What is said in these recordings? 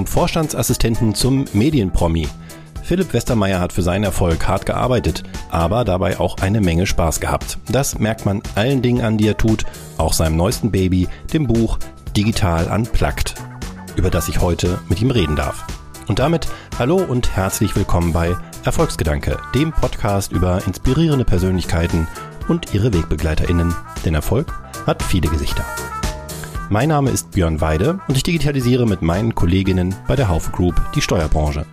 Vom Vorstandsassistenten zum Medienpromi. Philipp Westermeier hat für seinen Erfolg hart gearbeitet, aber dabei auch eine Menge Spaß gehabt. Das merkt man allen Dingen an, die er tut, auch seinem neuesten Baby, dem Buch Digital Unplugged, über das ich heute mit ihm reden darf. Und damit hallo und herzlich willkommen bei Erfolgsgedanke, dem Podcast über inspirierende Persönlichkeiten und ihre WegbegleiterInnen. Denn Erfolg hat viele Gesichter. Mein Name ist Björn Weide und ich digitalisiere mit meinen Kolleginnen bei der Haufe Group die Steuerbranche.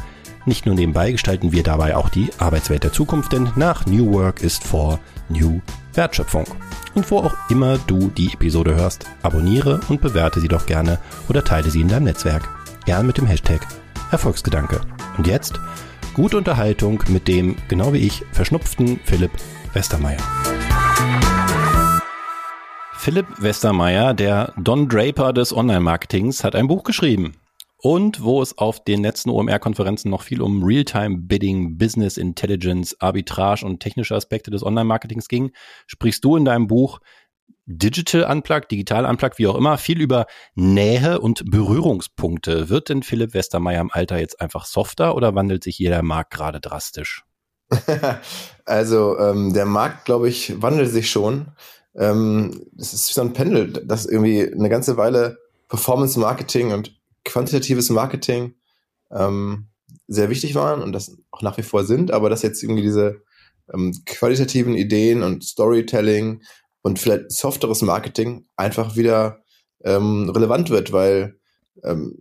Nicht nur nebenbei gestalten wir dabei auch die Arbeitswelt der Zukunft, denn nach New Work ist vor New Wertschöpfung. Und wo auch immer du die Episode hörst, abonniere und bewerte sie doch gerne oder teile sie in deinem Netzwerk. Gern mit dem Hashtag Erfolgsgedanke. Und jetzt gute Unterhaltung mit dem, genau wie ich, verschnupften Philipp Westermeier. Philipp Westermeier, der Don Draper des Online-Marketings, hat ein Buch geschrieben. Und wo es auf den letzten OMR-Konferenzen noch viel um Real-Time-Bidding, Business Intelligence, Arbitrage und technische Aspekte des Online-Marketings ging, sprichst du in deinem Buch Digital Unplugged, Digital Unplugged, wie auch immer, viel über Nähe und Berührungspunkte. Wird denn Philipp Westermeier im Alter jetzt einfach softer oder wandelt sich jeder Markt gerade drastisch? also ähm, der Markt, glaube ich, wandelt sich schon. Ähm, es ist so ein Pendel, das irgendwie eine ganze Weile Performance Marketing und quantitatives Marketing ähm, sehr wichtig waren und das auch nach wie vor sind, aber dass jetzt irgendwie diese ähm, qualitativen Ideen und Storytelling und vielleicht softeres Marketing einfach wieder ähm, relevant wird, weil ähm,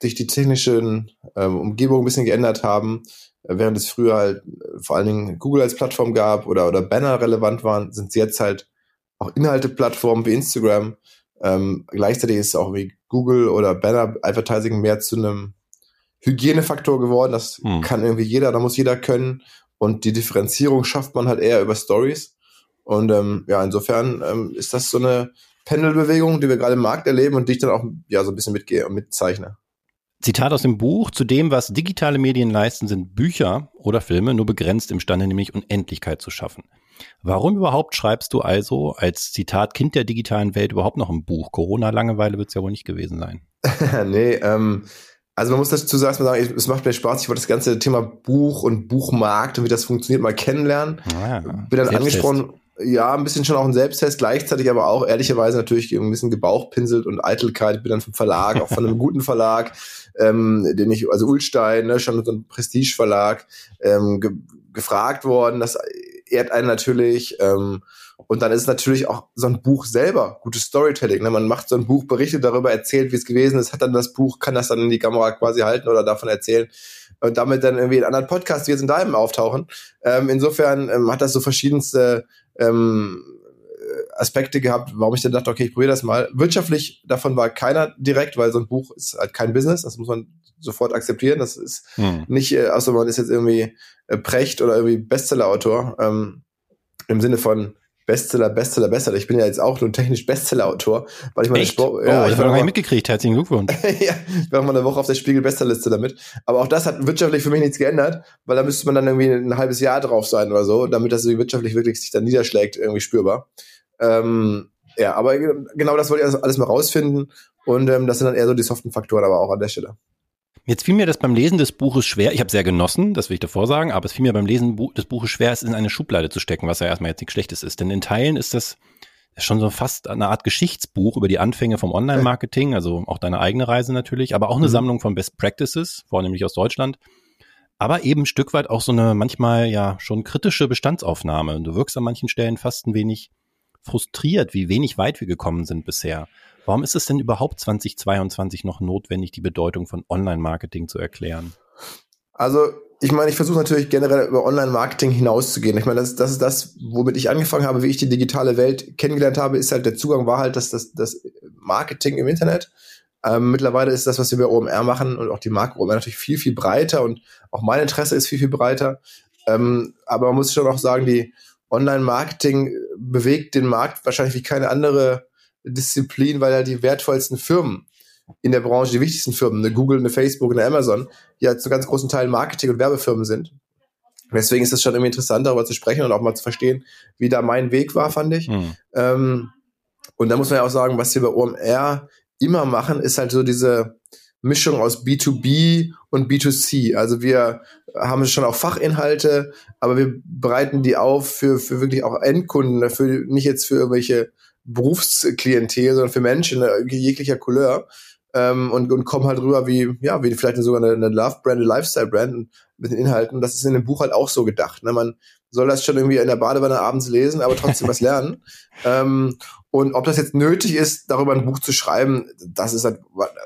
sich die technischen ähm, Umgebungen ein bisschen geändert haben. Äh, während es früher halt äh, vor allen Dingen Google als Plattform gab oder, oder Banner relevant waren, sind sie jetzt halt auch Inhalte-Plattformen wie Instagram. Ähm, gleichzeitig ist auch wie Google oder Banner Advertising mehr zu einem Hygienefaktor geworden. Das hm. kann irgendwie jeder, da muss jeder können. Und die Differenzierung schafft man halt eher über Stories. Und ähm, ja, insofern ähm, ist das so eine Pendelbewegung, die wir gerade im Markt erleben und die ich dann auch ja so ein bisschen mitgehe und mitzeichne. Zitat aus dem Buch, zu dem, was digitale Medien leisten, sind Bücher oder Filme nur begrenzt imstande, nämlich Unendlichkeit zu schaffen. Warum überhaupt schreibst du also als Zitat Kind der digitalen Welt überhaupt noch ein Buch? Corona-Langeweile wird es ja wohl nicht gewesen sein. nee, ähm, also man muss dazu sagen, es macht mir Spaß, ich wollte das ganze Thema Buch und Buchmarkt und wie das funktioniert mal kennenlernen. Ah, Bin dann angesprochen, ja, ein bisschen schon auch ein Selbsttest, gleichzeitig aber auch ehrlicherweise natürlich ein bisschen gebauchpinselt und Eitelkeit. Ich bin dann vom Verlag, auch von einem guten Verlag, ähm, den ich, also Ulstein, ne, schon so ein Prestige-Verlag, ähm, ge gefragt worden. Das ehrt einen natürlich. Ähm, und dann ist es natürlich auch so ein Buch selber, gutes Storytelling. Ne? Man macht so ein Buch, berichtet darüber, erzählt, wie es gewesen ist, hat dann das Buch, kann das dann in die Kamera quasi halten oder davon erzählen und damit dann irgendwie in anderen Podcasts wie jetzt in deinem auftauchen. Ähm, insofern ähm, hat das so verschiedenste ähm, Aspekte gehabt, warum ich dann dachte, okay, ich probiere das mal. Wirtschaftlich davon war keiner direkt, weil so ein Buch ist halt kein Business, das muss man sofort akzeptieren. Das ist hm. nicht, äh, außer man ist jetzt irgendwie äh, Precht oder irgendwie Bestseller-Autor, ähm, im Sinne von Bestseller, Bestseller, Bestseller. Ich bin ja jetzt auch nur technisch Bestseller-Autor, weil ich meine Sport. Ja, oh, ich habe noch gar nicht mitgekriegt. Herzlichen Glückwunsch. ja, ich war mal eine Woche auf der Spiegel-Bestsellerliste damit. Aber auch das hat wirtschaftlich für mich nichts geändert, weil da müsste man dann irgendwie ein halbes Jahr drauf sein oder so, damit das wirtschaftlich wirklich sich dann niederschlägt, irgendwie spürbar. Ähm, ja, aber genau das wollte ich alles mal rausfinden. Und ähm, das sind dann eher so die soften Faktoren, aber auch an der Stelle. Jetzt fiel mir das beim Lesen des Buches schwer. Ich habe sehr genossen, das will ich davor sagen, aber es fiel mir beim Lesen des Buches schwer, es in eine Schublade zu stecken, was ja erstmal jetzt nichts Schlechtes ist. Denn in Teilen ist das schon so fast eine Art Geschichtsbuch über die Anfänge vom Online-Marketing, also auch deine eigene Reise natürlich, aber auch eine mhm. Sammlung von Best Practices, vornehmlich aus Deutschland. Aber eben ein Stück weit auch so eine manchmal ja schon kritische Bestandsaufnahme. Du wirkst an manchen Stellen fast ein wenig frustriert, wie wenig weit wir gekommen sind bisher. Warum ist es denn überhaupt 2022 noch notwendig, die Bedeutung von Online-Marketing zu erklären? Also ich meine, ich versuche natürlich generell über Online-Marketing hinauszugehen. Ich meine, das, das ist das, womit ich angefangen habe, wie ich die digitale Welt kennengelernt habe, ist halt der Zugang war halt das, das, das Marketing im Internet. Ähm, mittlerweile ist das, was wir bei OMR machen und auch die Marke OMR natürlich viel, viel breiter und auch mein Interesse ist viel, viel breiter. Ähm, aber man muss schon auch sagen, die Online-Marketing bewegt den Markt wahrscheinlich wie keine andere Disziplin, weil ja die wertvollsten Firmen in der Branche, die wichtigsten Firmen, eine Google, eine Facebook, eine Amazon, ja zu ganz großen Teilen Marketing- und Werbefirmen sind. Deswegen ist es schon irgendwie interessant, darüber zu sprechen und auch mal zu verstehen, wie da mein Weg war, fand ich. Mhm. Ähm, und da muss man ja auch sagen, was wir bei OMR immer machen, ist halt so diese Mischung aus B2B und B2C. Also wir haben schon auch Fachinhalte, aber wir bereiten die auf für, für wirklich auch Endkunden, für, nicht jetzt für irgendwelche Berufsklientel, sondern für Menschen jeglicher Couleur. Ähm, und, und kommen halt rüber wie, ja, wie vielleicht sogar eine, eine Love-Brand, eine Lifestyle-Brand mit den Inhalten. Das ist in dem Buch halt auch so gedacht. Ne? Man soll das schon irgendwie in der Badewanne abends lesen, aber trotzdem was lernen. Ähm, und ob das jetzt nötig ist, darüber ein Buch zu schreiben, das ist halt,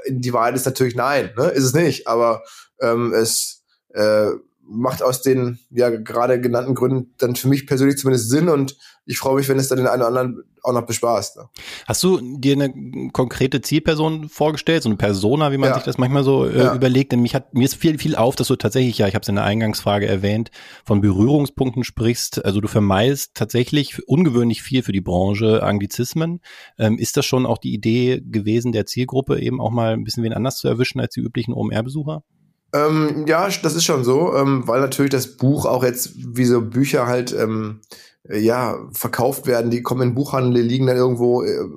die Wahrheit ist natürlich nein, ne? ist es nicht. Aber ähm, es äh, macht aus den ja gerade genannten Gründen dann für mich persönlich zumindest Sinn und ich freue mich, wenn es dann den einen oder anderen auch noch bespaßt. Ne? Hast du dir eine konkrete Zielperson vorgestellt, so eine Persona, wie man ja. sich das manchmal so äh, ja. überlegt? Denn mich hat mir ist viel viel auf, dass du tatsächlich ja, ich habe es in der Eingangsfrage erwähnt, von Berührungspunkten sprichst. Also du vermeidest tatsächlich ungewöhnlich viel für die Branche Anglizismen. Ähm, ist das schon auch die Idee gewesen der Zielgruppe, eben auch mal ein bisschen wen anders zu erwischen als die üblichen OMR-Besucher? Ähm, ja, das ist schon so, ähm, weil natürlich das Buch auch jetzt wie so Bücher halt ähm, ja verkauft werden, die kommen in Buchhandel, liegen dann irgendwo äh,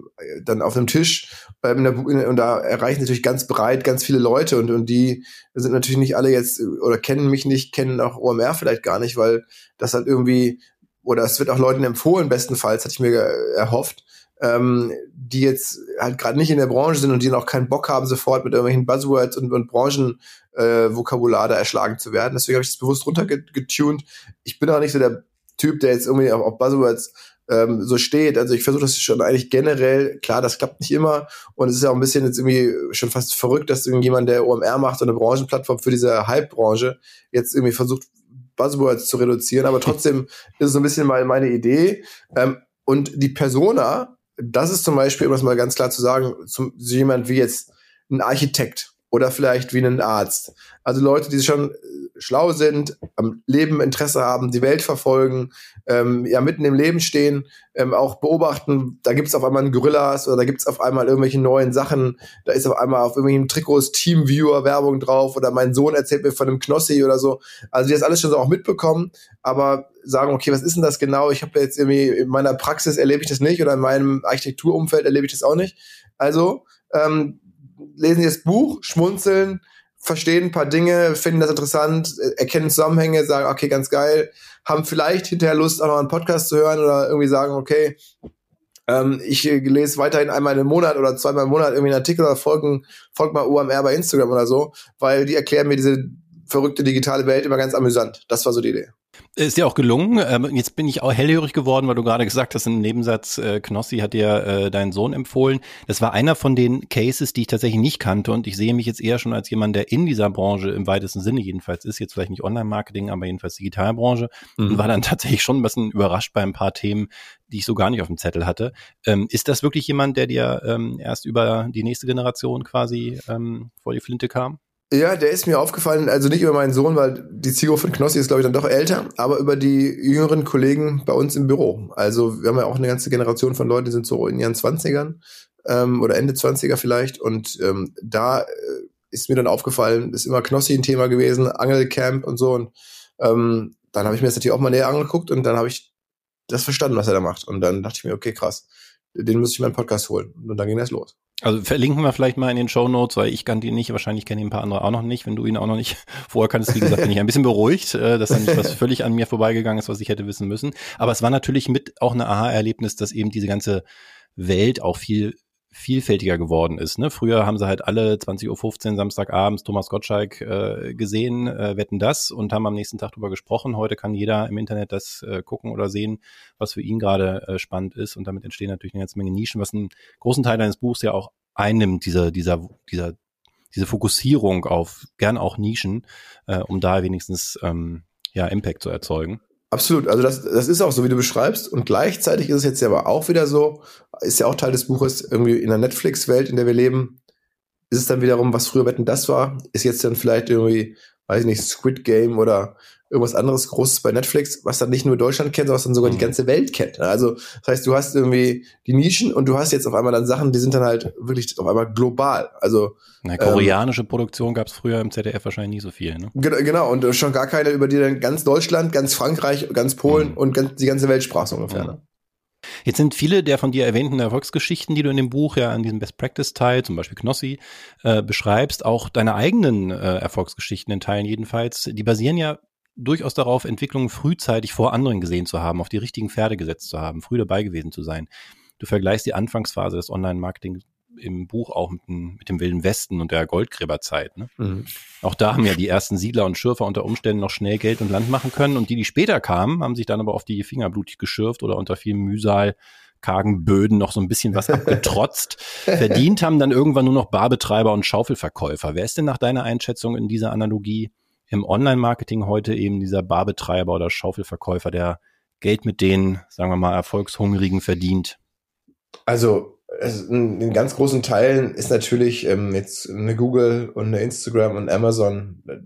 dann auf einem Tisch ähm, und da erreichen natürlich ganz breit ganz viele Leute und und die sind natürlich nicht alle jetzt oder kennen mich nicht, kennen auch OMR vielleicht gar nicht, weil das halt irgendwie oder es wird auch Leuten empfohlen, bestenfalls hatte ich mir erhofft ähm, die jetzt halt gerade nicht in der Branche sind und die noch keinen Bock haben, sofort mit irgendwelchen Buzzwords und, und Branchenvokabular äh, da erschlagen zu werden. Deswegen habe ich das bewusst runtergetuned. Ich bin auch nicht so der Typ, der jetzt irgendwie auf, auf Buzzwords ähm, so steht. Also ich versuche das schon eigentlich generell, klar, das klappt nicht immer und es ist ja auch ein bisschen jetzt irgendwie schon fast verrückt, dass irgendjemand, der OMR macht, so eine Branchenplattform für diese Hype-Branche, jetzt irgendwie versucht, Buzzwords zu reduzieren, aber trotzdem ist es so ein bisschen mal meine Idee. Ähm, und die Persona, das ist zum Beispiel, um das mal ganz klar zu sagen, zum, so jemand wie jetzt ein Architekt oder vielleicht wie ein Arzt. Also Leute, die schon äh, schlau sind, am Leben Interesse haben, die Welt verfolgen, ähm, ja mitten im Leben stehen, ähm, auch beobachten, da gibt's auf einmal einen Gorillas oder da gibt's auf einmal irgendwelche neuen Sachen, da ist auf einmal auf irgendwelchen Trikots Teamviewer-Werbung drauf oder mein Sohn erzählt mir von einem Knossi oder so. Also die das alles schon so auch mitbekommen, aber sagen, okay, was ist denn das genau? Ich habe jetzt irgendwie in meiner Praxis erlebe ich das nicht oder in meinem Architekturumfeld erlebe ich das auch nicht. Also ähm, lesen Sie das Buch, schmunzeln, verstehen ein paar Dinge, finden das interessant, erkennen Zusammenhänge, sagen, okay, ganz geil, haben vielleicht hinterher Lust, auch noch einen Podcast zu hören oder irgendwie sagen, okay, ähm, ich lese weiterhin einmal im Monat oder zweimal im Monat irgendwie einen Artikel oder folgen, folgt mal UMR bei Instagram oder so, weil die erklären mir diese verrückte digitale Welt immer ganz amüsant. Das war so die Idee. Ist dir auch gelungen. Ähm, jetzt bin ich auch hellhörig geworden, weil du gerade gesagt hast, im Nebensatz, äh, Knossi hat dir äh, deinen Sohn empfohlen. Das war einer von den Cases, die ich tatsächlich nicht kannte und ich sehe mich jetzt eher schon als jemand, der in dieser Branche im weitesten Sinne jedenfalls ist, jetzt vielleicht nicht Online-Marketing, aber jedenfalls Digitalbranche mhm. und war dann tatsächlich schon ein bisschen überrascht bei ein paar Themen, die ich so gar nicht auf dem Zettel hatte. Ähm, ist das wirklich jemand, der dir ähm, erst über die nächste Generation quasi ähm, vor die Flinte kam? Ja, der ist mir aufgefallen, also nicht über meinen Sohn, weil die Zielgruppe von Knossi ist, glaube ich, dann doch älter, aber über die jüngeren Kollegen bei uns im Büro. Also wir haben ja auch eine ganze Generation von Leuten, die sind so in ihren Zwanzigern ähm, oder Ende Zwanziger vielleicht. Und ähm, da äh, ist mir dann aufgefallen, ist immer Knossi ein Thema gewesen, Angelcamp und so. Und ähm, dann habe ich mir das natürlich auch mal näher angeguckt und dann habe ich das verstanden, was er da macht. Und dann dachte ich mir, okay, krass, den muss ich meinen Podcast holen. Und dann ging das los. Also verlinken wir vielleicht mal in den Show Notes, weil ich kannte ihn nicht, wahrscheinlich kennen ihn ein paar andere auch noch nicht. Wenn du ihn auch noch nicht vorher kanntest, wie gesagt, bin ich ein bisschen beruhigt, äh, dass da nicht was völlig an mir vorbeigegangen ist, was ich hätte wissen müssen. Aber es war natürlich mit auch eine Aha-Erlebnis, dass eben diese ganze Welt auch viel vielfältiger geworden ist. Ne? Früher haben sie halt alle 20.15 Uhr Samstagabends Thomas Gottschalk äh, gesehen, äh, wetten das und haben am nächsten Tag drüber gesprochen. Heute kann jeder im Internet das äh, gucken oder sehen, was für ihn gerade äh, spannend ist und damit entstehen natürlich eine ganze Menge Nischen, was einen großen Teil deines Buchs ja auch einnimmt, dieser, dieser, dieser, diese Fokussierung auf gern auch Nischen, äh, um da wenigstens ähm, ja Impact zu erzeugen. Absolut, also das, das ist auch so, wie du beschreibst. Und gleichzeitig ist es jetzt ja aber auch wieder so, ist ja auch Teil des Buches, irgendwie in der Netflix-Welt, in der wir leben, ist es dann wiederum, was früher Wetten das war, ist jetzt dann vielleicht irgendwie, weiß ich nicht, Squid Game oder irgendwas anderes Großes bei Netflix, was dann nicht nur Deutschland kennt, sondern sogar die mhm. ganze Welt kennt. Also das heißt, du hast irgendwie die Nischen und du hast jetzt auf einmal dann Sachen, die sind dann halt wirklich auf einmal global. Also eine koreanische ähm, Produktion gab es früher im ZDF wahrscheinlich nie so viel. Ne? Genau, und schon gar keine, über die dann ganz Deutschland, ganz Frankreich, ganz Polen mhm. und ganz, die ganze Welt sprach so ungefähr. Mhm. Ne? Jetzt sind viele der von dir erwähnten Erfolgsgeschichten, die du in dem Buch ja an diesem Best Practice Teil, zum Beispiel Knossi, äh, beschreibst, auch deine eigenen äh, Erfolgsgeschichten in Teilen jedenfalls, die basieren ja durchaus darauf, Entwicklungen frühzeitig vor anderen gesehen zu haben, auf die richtigen Pferde gesetzt zu haben, früh dabei gewesen zu sein. Du vergleichst die Anfangsphase des Online-Marketing im Buch auch mit dem, mit dem Wilden Westen und der Goldgräberzeit. Ne? Mhm. Auch da haben ja die ersten Siedler und Schürfer unter Umständen noch schnell Geld und Land machen können und die, die später kamen, haben sich dann aber auf die Finger blutig geschürft oder unter viel Mühsal kargen Böden noch so ein bisschen was abgetrotzt. Verdient haben dann irgendwann nur noch Barbetreiber und Schaufelverkäufer. Wer ist denn nach deiner Einschätzung in dieser Analogie im Online-Marketing heute eben dieser Barbetreiber oder Schaufelverkäufer, der Geld mit den, sagen wir mal, Erfolgshungrigen verdient? Also in, in ganz großen Teilen ist natürlich ähm, jetzt eine Google und eine Instagram und Amazon äh,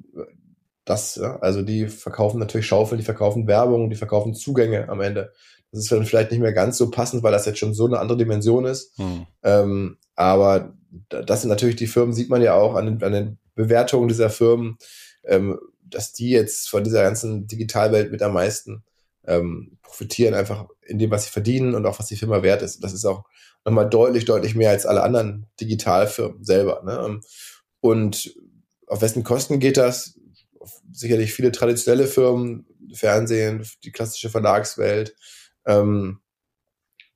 das, ja? also die verkaufen natürlich Schaufeln, die verkaufen Werbung, die verkaufen Zugänge am Ende. Das ist dann vielleicht nicht mehr ganz so passend, weil das jetzt schon so eine andere Dimension ist. Hm. Ähm, aber das sind natürlich die Firmen, sieht man ja auch an den, an den Bewertungen dieser Firmen, ähm, dass die jetzt von dieser ganzen Digitalwelt mit am meisten ähm, profitieren, einfach in dem, was sie verdienen und auch was die Firma wert ist. Das ist auch nochmal deutlich, deutlich mehr als alle anderen Digitalfirmen selber. Ne? Und auf wessen Kosten geht das? Sicherlich viele traditionelle Firmen, Fernsehen, die klassische Verlagswelt. Ähm,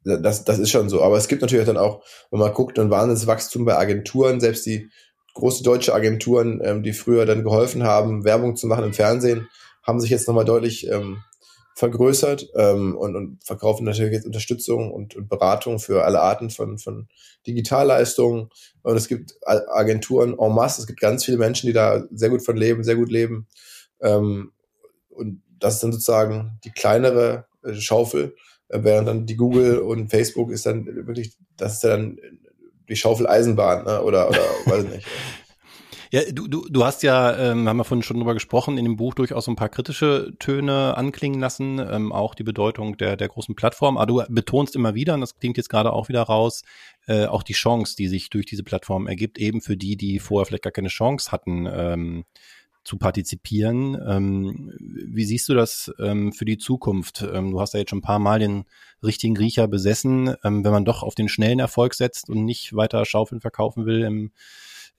das, das ist schon so. Aber es gibt natürlich dann auch, wenn man guckt, ein wahnsinniges Wachstum bei Agenturen, selbst die große deutsche Agenturen, ähm, die früher dann geholfen haben, Werbung zu machen im Fernsehen, haben sich jetzt nochmal deutlich ähm, vergrößert ähm, und, und verkaufen natürlich jetzt Unterstützung und, und Beratung für alle Arten von, von Digitalleistungen. Und es gibt Agenturen en masse, es gibt ganz viele Menschen, die da sehr gut von leben, sehr gut leben. Ähm, und das ist dann sozusagen die kleinere äh, Schaufel, äh, während dann die Google und Facebook ist dann wirklich, das ist dann die Schaufel Eisenbahn ne? oder, oder weiß ich nicht. Ja, du, du, du hast ja, ähm, haben wir vorhin schon drüber gesprochen, in dem Buch durchaus ein paar kritische Töne anklingen lassen, ähm, auch die Bedeutung der, der großen Plattform. Aber du betonst immer wieder, und das klingt jetzt gerade auch wieder raus, äh, auch die Chance, die sich durch diese Plattform ergibt, eben für die, die vorher vielleicht gar keine Chance hatten, ähm, zu partizipieren. Ähm, wie siehst du das ähm, für die Zukunft? Ähm, du hast ja jetzt schon ein paar Mal den richtigen Riecher besessen. Ähm, wenn man doch auf den schnellen Erfolg setzt und nicht weiter Schaufeln verkaufen will im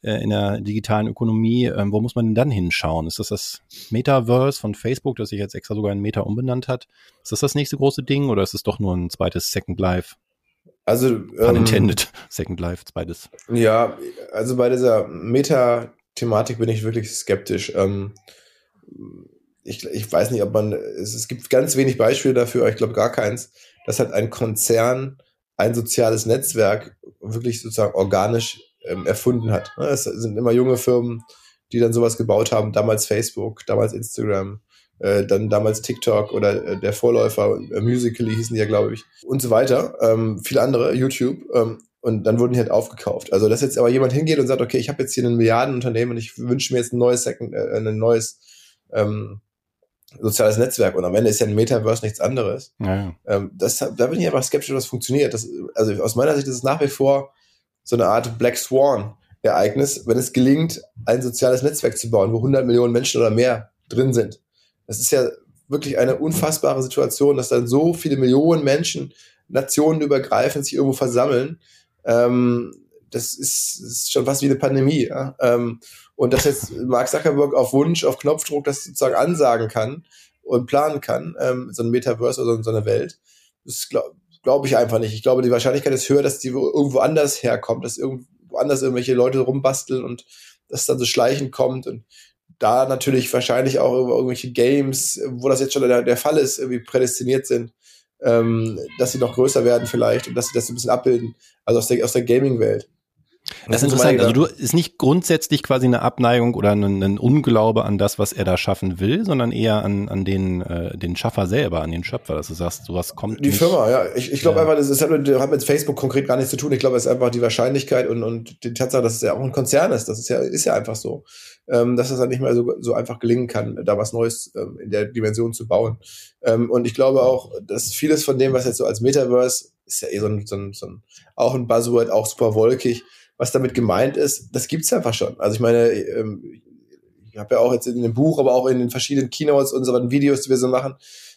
äh, in der digitalen Ökonomie, ähm, wo muss man denn dann hinschauen? Ist das das Metaverse von Facebook, das sich jetzt extra sogar in Meta umbenannt hat? Ist das das nächste große Ding oder ist es doch nur ein zweites Second Life? Also ähm, intended Second Life, zweites. Ja, also bei dieser Meta-Thematik bin ich wirklich skeptisch. Ähm, ich, ich weiß nicht, ob man, es, es gibt ganz wenig Beispiele dafür, ich glaube gar keins, dass halt ein Konzern ein soziales Netzwerk wirklich sozusagen organisch ähm, erfunden hat. Ne, es sind immer junge Firmen, die dann sowas gebaut haben, damals Facebook, damals Instagram, äh, dann damals TikTok oder äh, der Vorläufer, äh, Musically hießen die ja, glaube ich, und so weiter, ähm, viele andere, YouTube, ähm, und dann wurden die halt aufgekauft. Also, dass jetzt aber jemand hingeht und sagt, okay, ich habe jetzt hier ein Milliardenunternehmen und ich wünsche mir jetzt ein neues, Second, äh, ein neues ähm, soziales Netzwerk und am Ende ist ja ein Metaverse nichts anderes. Ja. Ähm, das, da bin ich einfach skeptisch, was funktioniert. Das, also aus meiner Sicht ist es nach wie vor so eine Art Black Swan Ereignis, wenn es gelingt, ein soziales Netzwerk zu bauen, wo 100 Millionen Menschen oder mehr drin sind. Das ist ja wirklich eine unfassbare Situation, dass dann so viele Millionen Menschen nationenübergreifend sich irgendwo versammeln. Ähm, das, ist, ist schon fast wie eine Pandemie. Ja? Ähm, und dass jetzt Mark Zuckerberg auf Wunsch, auf Knopfdruck das sozusagen ansagen kann und planen kann, ähm, so ein Metaverse oder so eine Welt, das glaube Glaube ich einfach nicht. Ich glaube, die Wahrscheinlichkeit ist höher, dass die irgendwo anders herkommt, dass irgendwo anders irgendwelche Leute rumbasteln und das dann so schleichend kommt und da natürlich wahrscheinlich auch irgendwelche Games, wo das jetzt schon der, der Fall ist, irgendwie prädestiniert sind, ähm, dass sie noch größer werden vielleicht und dass sie das ein bisschen abbilden, also aus der, aus der Gaming-Welt. Das, ist interessant. Also du ist nicht grundsätzlich quasi eine Abneigung oder ein, ein, Unglaube an das, was er da schaffen will, sondern eher an, an den, äh, den Schaffer selber, an den Schöpfer, dass du sagst, sowas kommt. Die nicht. Firma, ja. Ich, ich glaube ja. einfach, das, ist, das hat mit Facebook konkret gar nichts zu tun. Ich glaube, es ist einfach die Wahrscheinlichkeit und, und die Tatsache, dass es ja auch ein Konzern ist. Das ist ja, ist ja einfach so. Ähm, dass es dann nicht mehr so, so einfach gelingen kann, da was Neues ähm, in der Dimension zu bauen. Ähm, und ich glaube auch, dass vieles von dem, was jetzt so als Metaverse, ist ja eh so ein, so ein, so ein auch ein Buzzword, auch super wolkig was damit gemeint ist, das gibt's einfach schon. Also ich meine, ähm, ich habe ja auch jetzt in dem Buch, aber auch in den verschiedenen Keynotes, unseren Videos, die wir so machen,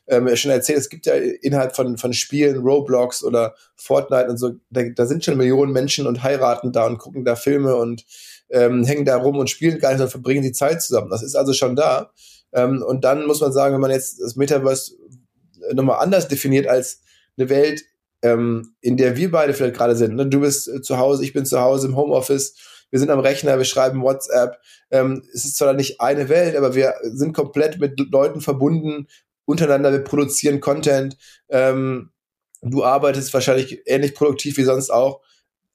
ähm, schon erzählt, es gibt ja innerhalb von, von Spielen, Roblox oder Fortnite und so, da, da sind schon Millionen Menschen und heiraten da und gucken da Filme und ähm, hängen da rum und spielen gar nicht, sondern verbringen die Zeit zusammen. Das ist also schon da. Ähm, und dann muss man sagen, wenn man jetzt das Metaverse nochmal anders definiert als eine Welt, ähm, in der wir beide vielleicht gerade sind. Ne? Du bist äh, zu Hause, ich bin zu Hause im Homeoffice, wir sind am Rechner, wir schreiben WhatsApp. Ähm, es ist zwar nicht eine Welt, aber wir sind komplett mit Leuten verbunden untereinander, wir produzieren Content. Ähm, du arbeitest wahrscheinlich ähnlich produktiv wie sonst auch.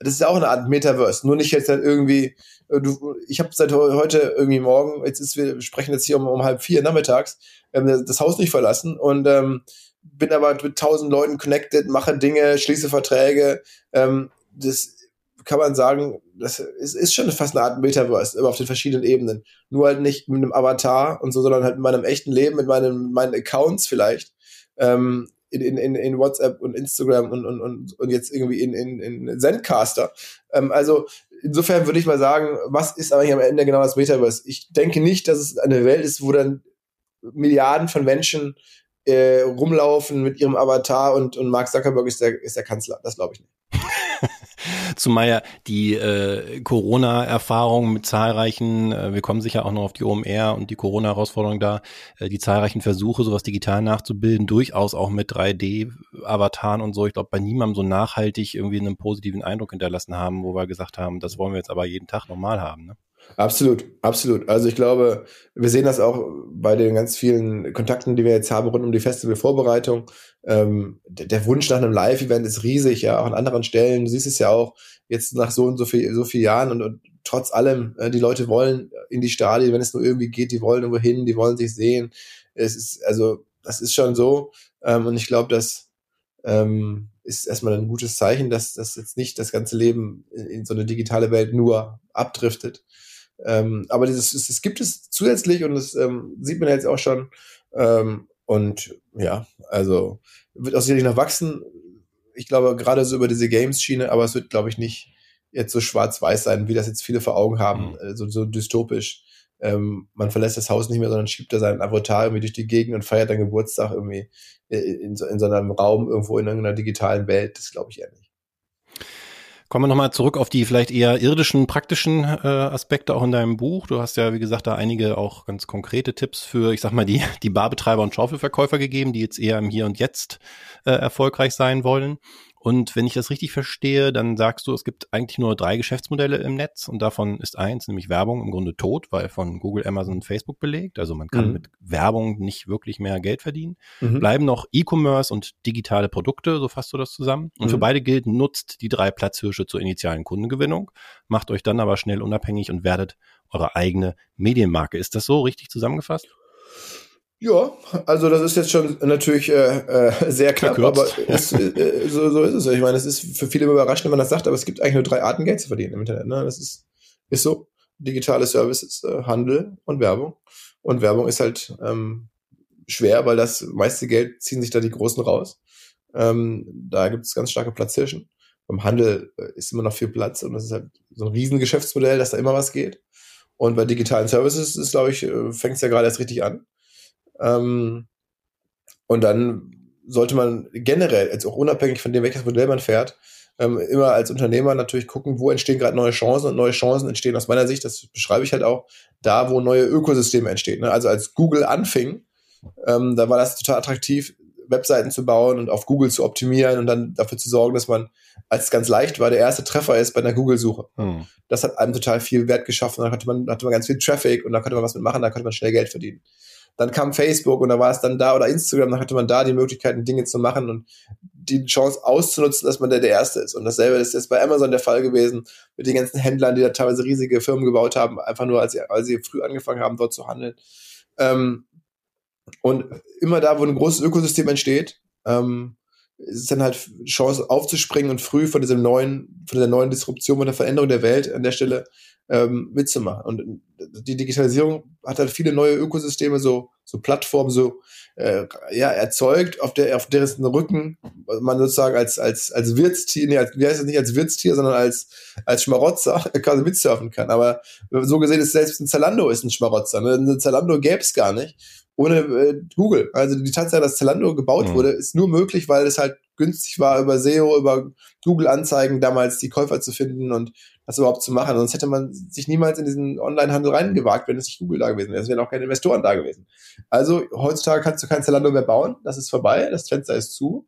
Das ist ja auch eine Art Metaverse, nur nicht jetzt dann irgendwie, äh, du, ich habe seit heute irgendwie morgen, jetzt ist, wir sprechen jetzt hier um, um halb vier nachmittags, ähm, das Haus nicht verlassen und ähm, bin aber mit tausend Leuten connected, mache Dinge, schließe Verträge. Ähm, das kann man sagen, das ist, ist schon fast eine Art Metaverse, aber auf den verschiedenen Ebenen. Nur halt nicht mit einem Avatar und so, sondern halt mit meinem echten Leben, mit meinen, meinen Accounts vielleicht. Ähm, in, in, in WhatsApp und Instagram und, und, und, und jetzt irgendwie in, in, in Zencaster. Ähm, also insofern würde ich mal sagen, was ist eigentlich am Ende genau das Metaverse? Ich denke nicht, dass es eine Welt ist, wo dann Milliarden von Menschen äh, rumlaufen mit ihrem Avatar und, und Mark Zuckerberg ist der, ist der Kanzler. Das glaube ich nicht. Zumal ja die äh, Corona-Erfahrung mit zahlreichen, äh, wir kommen sicher auch noch auf die OMR und die Corona-Herausforderung da, äh, die zahlreichen Versuche, sowas digital nachzubilden, durchaus auch mit 3D-Avataren und so. Ich glaube, bei niemandem so nachhaltig irgendwie einen positiven Eindruck hinterlassen haben, wo wir gesagt haben, das wollen wir jetzt aber jeden Tag normal haben. Ne? Absolut, absolut. Also ich glaube, wir sehen das auch bei den ganz vielen Kontakten, die wir jetzt haben rund um die Festivalvorbereitung. Ähm, der, der, Wunsch nach einem Live-Event ist riesig, ja, auch an anderen Stellen. Du siehst es ja auch jetzt nach so und so viel, so vielen Jahren und, und trotz allem, äh, die Leute wollen in die Stadien, wenn es nur irgendwie geht, die wollen irgendwo hin, die wollen sich sehen. Es ist, also, das ist schon so. Ähm, und ich glaube, das ähm, ist erstmal ein gutes Zeichen, dass das jetzt nicht das ganze Leben in, in so eine digitale Welt nur abdriftet. Ähm, aber dieses, es, gibt es zusätzlich und das ähm, sieht man jetzt auch schon. Ähm, und ja, also wird auch sicherlich noch wachsen. Ich glaube, gerade so über diese Games-Schiene, aber es wird, glaube ich, nicht jetzt so schwarz-weiß sein, wie das jetzt viele vor Augen haben, mhm. also so dystopisch. Ähm, man verlässt das Haus nicht mehr, sondern schiebt da seinen Avatar irgendwie durch die Gegend und feiert dann Geburtstag irgendwie in, so, in so einem Raum irgendwo in irgendeiner digitalen Welt. Das glaube ich eher nicht. Kommen wir nochmal zurück auf die vielleicht eher irdischen, praktischen äh, Aspekte auch in deinem Buch. Du hast ja, wie gesagt, da einige auch ganz konkrete Tipps für, ich sag mal, die, die Barbetreiber und Schaufelverkäufer gegeben, die jetzt eher im Hier und Jetzt äh, erfolgreich sein wollen. Und wenn ich das richtig verstehe, dann sagst du, es gibt eigentlich nur drei Geschäftsmodelle im Netz und davon ist eins, nämlich Werbung, im Grunde tot, weil von Google, Amazon und Facebook belegt. Also man kann mhm. mit Werbung nicht wirklich mehr Geld verdienen. Mhm. Bleiben noch E-Commerce und digitale Produkte, so fasst du das zusammen. Und mhm. für beide gilt, nutzt die drei Platzhirsche zur initialen Kundengewinnung, macht euch dann aber schnell unabhängig und werdet eure eigene Medienmarke. Ist das so richtig zusammengefasst? Ja, also das ist jetzt schon natürlich äh, äh, sehr knapp, Verkürzt. aber es, äh, so, so ist es. Ich meine, es ist für viele überraschend, wenn man das sagt, aber es gibt eigentlich nur drei Arten, Geld zu verdienen im Internet. Ne? Das ist, ist so. Digitale Services, äh, Handel und Werbung. Und Werbung ist halt ähm, schwer, weil das meiste Geld ziehen sich da die Großen raus. Ähm, da gibt es ganz starke Platzhirschen. Beim Handel äh, ist immer noch viel Platz und das ist halt so ein Riesengeschäftsmodell, dass da immer was geht. Und bei digitalen Services ist, glaube ich, äh, fängt es ja gerade erst richtig an. Ähm, und dann sollte man generell, jetzt auch unabhängig von dem, welches Modell man fährt, ähm, immer als Unternehmer natürlich gucken, wo entstehen gerade neue Chancen und neue Chancen entstehen aus meiner Sicht, das beschreibe ich halt auch, da, wo neue Ökosysteme entstehen. Ne? Also als Google anfing, ähm, da war das total attraktiv, Webseiten zu bauen und auf Google zu optimieren und dann dafür zu sorgen, dass man, als es ganz leicht war, der erste Treffer ist bei einer Google-Suche. Hm. Das hat einem total viel Wert geschaffen. Da hatte man, hatte man ganz viel Traffic und da konnte man was mitmachen, da konnte man schnell Geld verdienen. Dann kam Facebook und da war es dann da oder Instagram, dann hatte man da die Möglichkeiten, Dinge zu machen und die Chance auszunutzen, dass man der, der Erste ist. Und dasselbe ist jetzt bei Amazon der Fall gewesen, mit den ganzen Händlern, die da teilweise riesige Firmen gebaut haben, einfach nur, als sie, als sie früh angefangen haben, dort zu handeln. Ähm, und immer da, wo ein großes Ökosystem entsteht, ähm, ist dann halt Chance aufzuspringen und früh von diesem neuen, von dieser neuen Disruption und der Veränderung der Welt an der Stelle ähm, mitzumachen. Und die Digitalisierung hat halt viele neue Ökosysteme so so Plattformen so äh, ja, erzeugt, auf der auf deren Rücken man sozusagen als als als Wirtstier, nee, als, wie heißt es nicht als Wirtstier, sondern als als Schmarotzer quasi mitsurfen kann. Aber so gesehen ist selbst ein Zalando ist ein Schmarotzer. Ne? Ein Zalando gäbe es gar nicht ohne äh, Google. Also die Tatsache, dass Zalando gebaut mhm. wurde, ist nur möglich, weil es halt günstig war, über SEO, über Google-Anzeigen damals die Käufer zu finden und das überhaupt zu machen. Sonst hätte man sich niemals in diesen Online-Handel reingewagt, wenn es nicht Google da gewesen wäre. Es wären auch keine Investoren da gewesen. Also heutzutage kannst du kein Zalando mehr bauen. Das ist vorbei. Das Fenster ist zu.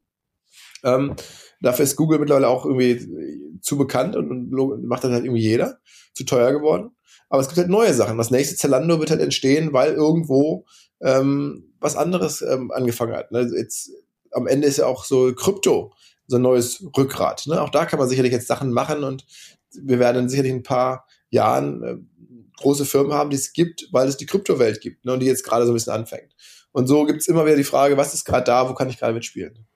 Ähm, dafür ist Google mittlerweile auch irgendwie zu bekannt und, und macht das halt irgendwie jeder. Zu teuer geworden. Aber es gibt halt neue Sachen. Das nächste Zalando wird halt entstehen, weil irgendwo ähm, was anderes ähm, angefangen hat. Ne? Jetzt am Ende ist ja auch so Krypto so ein neues Rückgrat. Ne? Auch da kann man sicherlich jetzt Sachen machen und wir werden sicherlich in ein paar Jahren äh, große Firmen haben, die es gibt, weil es die Kryptowelt gibt ne? und die jetzt gerade so ein bisschen anfängt. Und so gibt es immer wieder die Frage, was ist gerade da, wo kann ich gerade mitspielen?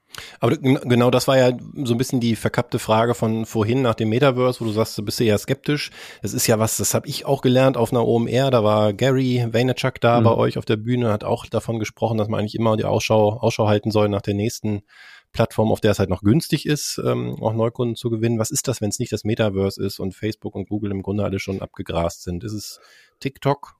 Aber genau das war ja so ein bisschen die verkappte Frage von vorhin nach dem Metaverse, wo du sagst, du bist eher skeptisch. Es ist ja was, das habe ich auch gelernt auf einer OMR, da war Gary Vaynerchuk da mhm. bei euch auf der Bühne, hat auch davon gesprochen, dass man eigentlich immer die Ausschau, Ausschau halten soll nach der nächsten Plattform, auf der es halt noch günstig ist, ähm, auch Neukunden zu gewinnen. Was ist das, wenn es nicht das Metaverse ist und Facebook und Google im Grunde alle schon abgegrast sind? Ist es TikTok?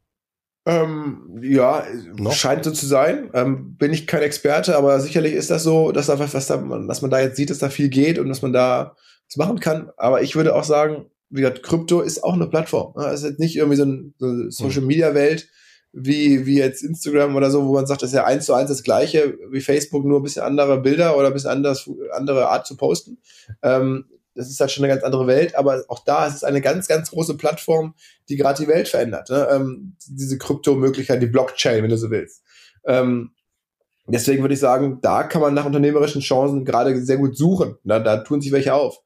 Ähm, ja, Noch? scheint so zu sein. Ähm, bin ich kein Experte, aber sicherlich ist das so, dass da was da, dass man da jetzt sieht, dass da viel geht und dass man da was machen kann. Aber ich würde auch sagen, wie gesagt, Krypto ist auch eine Plattform. Es ist jetzt nicht irgendwie so, ein, so eine Social Media Welt wie, wie jetzt Instagram oder so, wo man sagt, das ist ja eins zu eins das gleiche wie Facebook, nur ein bisschen andere Bilder oder ein bisschen anders, andere Art zu posten. Ähm, das ist halt schon eine ganz andere Welt, aber auch da ist es eine ganz, ganz große Plattform, die gerade die Welt verändert. Ne? Ähm, diese Krypto-Möglichkeit, die Blockchain, wenn du so willst. Ähm, deswegen würde ich sagen, da kann man nach unternehmerischen Chancen gerade sehr gut suchen. Da, da tun sich welche auf.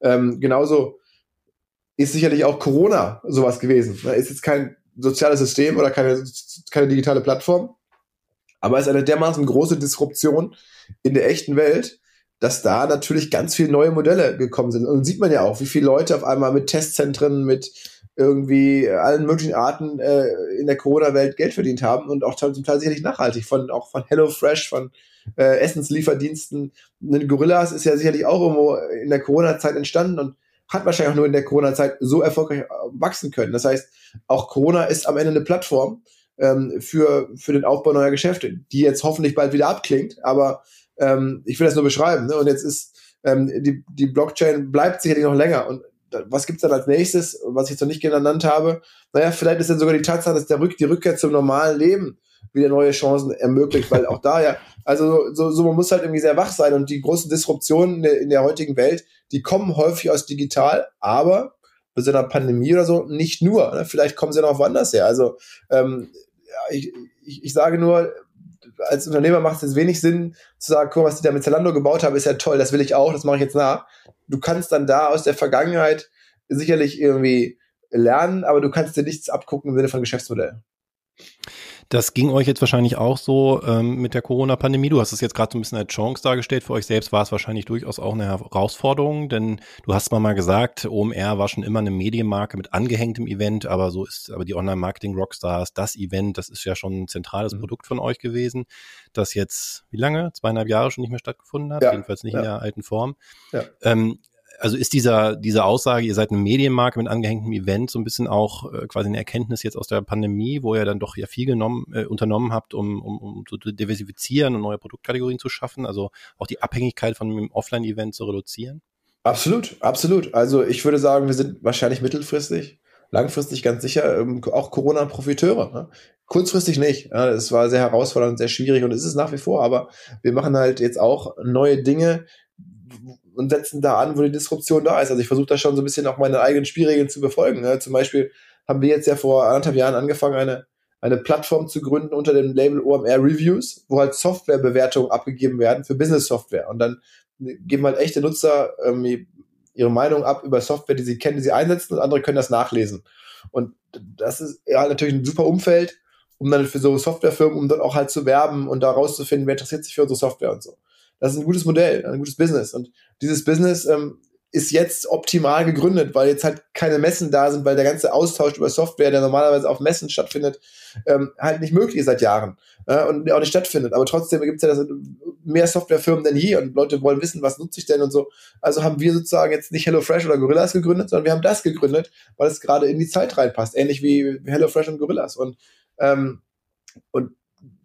Ähm, genauso ist sicherlich auch Corona sowas gewesen. Da ist jetzt kein soziales System oder keine, keine digitale Plattform, aber es ist eine dermaßen große Disruption in der echten Welt, dass da natürlich ganz viele neue Modelle gekommen sind. Und sieht man ja auch, wie viele Leute auf einmal mit Testzentren, mit irgendwie allen möglichen Arten äh, in der Corona-Welt Geld verdient haben und auch zum Teil sicherlich nachhaltig, von auch von HelloFresh, von äh, Essenslieferdiensten. Gorillas ist ja sicherlich auch irgendwo in der Corona-Zeit entstanden und hat wahrscheinlich auch nur in der Corona-Zeit so erfolgreich äh, wachsen können. Das heißt, auch Corona ist am Ende eine Plattform ähm, für, für den Aufbau neuer Geschäfte, die jetzt hoffentlich bald wieder abklingt, aber ähm, ich will das nur beschreiben. Ne? Und jetzt ist ähm, die, die Blockchain bleibt sicherlich noch länger. Und was gibt's dann als nächstes, was ich jetzt noch nicht genannt habe? Naja, vielleicht ist dann sogar die Tatsache, dass der Rück die Rückkehr zum normalen Leben wieder neue Chancen ermöglicht, weil auch da ja, also so, so man muss halt irgendwie sehr wach sein und die großen Disruptionen in der, in der heutigen Welt, die kommen häufig aus digital, aber bei so einer Pandemie oder so nicht nur. Ne? Vielleicht kommen sie noch woanders her. Also ähm, ja, ich, ich, ich sage nur, als Unternehmer macht es wenig Sinn zu sagen, guck, was die da mit Zalando gebaut haben, ist ja toll, das will ich auch, das mache ich jetzt nach. Du kannst dann da aus der Vergangenheit sicherlich irgendwie lernen, aber du kannst dir nichts abgucken im Sinne von Geschäftsmodell. Das ging euch jetzt wahrscheinlich auch so ähm, mit der Corona-Pandemie. Du hast es jetzt gerade so ein bisschen als Chance dargestellt. Für euch selbst war es wahrscheinlich durchaus auch eine Herausforderung, denn du hast mal mal gesagt, OMR war schon immer eine Medienmarke mit angehängtem Event, aber so ist aber die Online-Marketing-Rockstars, das Event, das ist ja schon ein zentrales mhm. Produkt von euch gewesen, das jetzt, wie lange? Zweieinhalb Jahre schon nicht mehr stattgefunden hat, ja. jedenfalls nicht ja. in der alten Form. Ja. Ähm, also ist dieser, diese Aussage, ihr seid eine Medienmarke mit angehängtem Event, so ein bisschen auch äh, quasi eine Erkenntnis jetzt aus der Pandemie, wo ihr dann doch ja viel genommen, äh, unternommen habt, um, um, um zu diversifizieren und neue Produktkategorien zu schaffen, also auch die Abhängigkeit von einem Offline-Event zu reduzieren? Absolut, absolut. Also ich würde sagen, wir sind wahrscheinlich mittelfristig, langfristig ganz sicher ähm, auch Corona-Profiteure. Ne? Kurzfristig nicht. Ja, es war sehr herausfordernd, sehr schwierig und ist es nach wie vor, aber wir machen halt jetzt auch neue Dinge, und setzen da an, wo die Disruption da ist. Also ich versuche da schon so ein bisschen auch meine eigenen Spielregeln zu befolgen. Ne? Zum Beispiel haben wir jetzt ja vor anderthalb Jahren angefangen, eine, eine Plattform zu gründen unter dem Label OMR Reviews, wo halt Softwarebewertungen abgegeben werden für Business-Software. Und dann geben halt echte Nutzer ähm, ihre Meinung ab über Software, die sie kennen, die sie einsetzen und andere können das nachlesen. Und das ist ja natürlich ein super Umfeld, um dann für so Softwarefirmen, um dann auch halt zu werben und da rauszufinden, wer interessiert sich für unsere Software und so. Das ist ein gutes Modell, ein gutes Business. Und dieses Business ähm, ist jetzt optimal gegründet, weil jetzt halt keine Messen da sind, weil der ganze Austausch über Software, der normalerweise auf Messen stattfindet, ähm, halt nicht möglich ist seit Jahren äh, und auch nicht stattfindet. Aber trotzdem gibt es ja das, mehr Softwarefirmen denn je und Leute wollen wissen, was nutze ich denn und so. Also haben wir sozusagen jetzt nicht HelloFresh oder Gorillas gegründet, sondern wir haben das gegründet, weil es gerade in die Zeit reinpasst, ähnlich wie HelloFresh und Gorillas. Und, ähm, und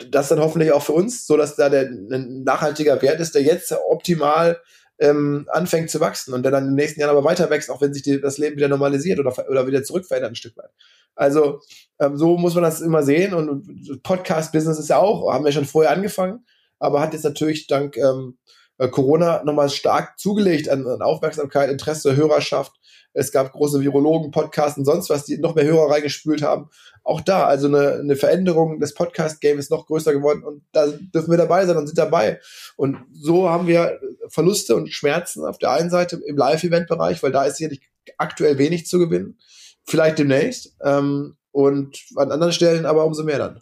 das dann hoffentlich auch für uns, so dass da der ein nachhaltiger Wert ist, der jetzt optimal ähm, anfängt zu wachsen und der dann in den nächsten Jahren aber weiter wächst, auch wenn sich die, das Leben wieder normalisiert oder, oder wieder zurückverändert ein Stück weit. Also ähm, so muss man das immer sehen und Podcast-Business ist ja auch, haben wir schon vorher angefangen, aber hat jetzt natürlich dank ähm, äh, Corona nochmal stark zugelegt an, an Aufmerksamkeit, Interesse, Hörerschaft. Es gab große Virologen, Podcasts und sonst was, die noch mehr Hörer reingespült haben auch da, also eine, eine Veränderung des Podcast-Games ist noch größer geworden und da dürfen wir dabei sein und sind dabei. Und so haben wir Verluste und Schmerzen auf der einen Seite im Live-Event-Bereich, weil da ist sicherlich aktuell wenig zu gewinnen. Vielleicht demnächst. Ähm, und an anderen Stellen aber umso mehr dann.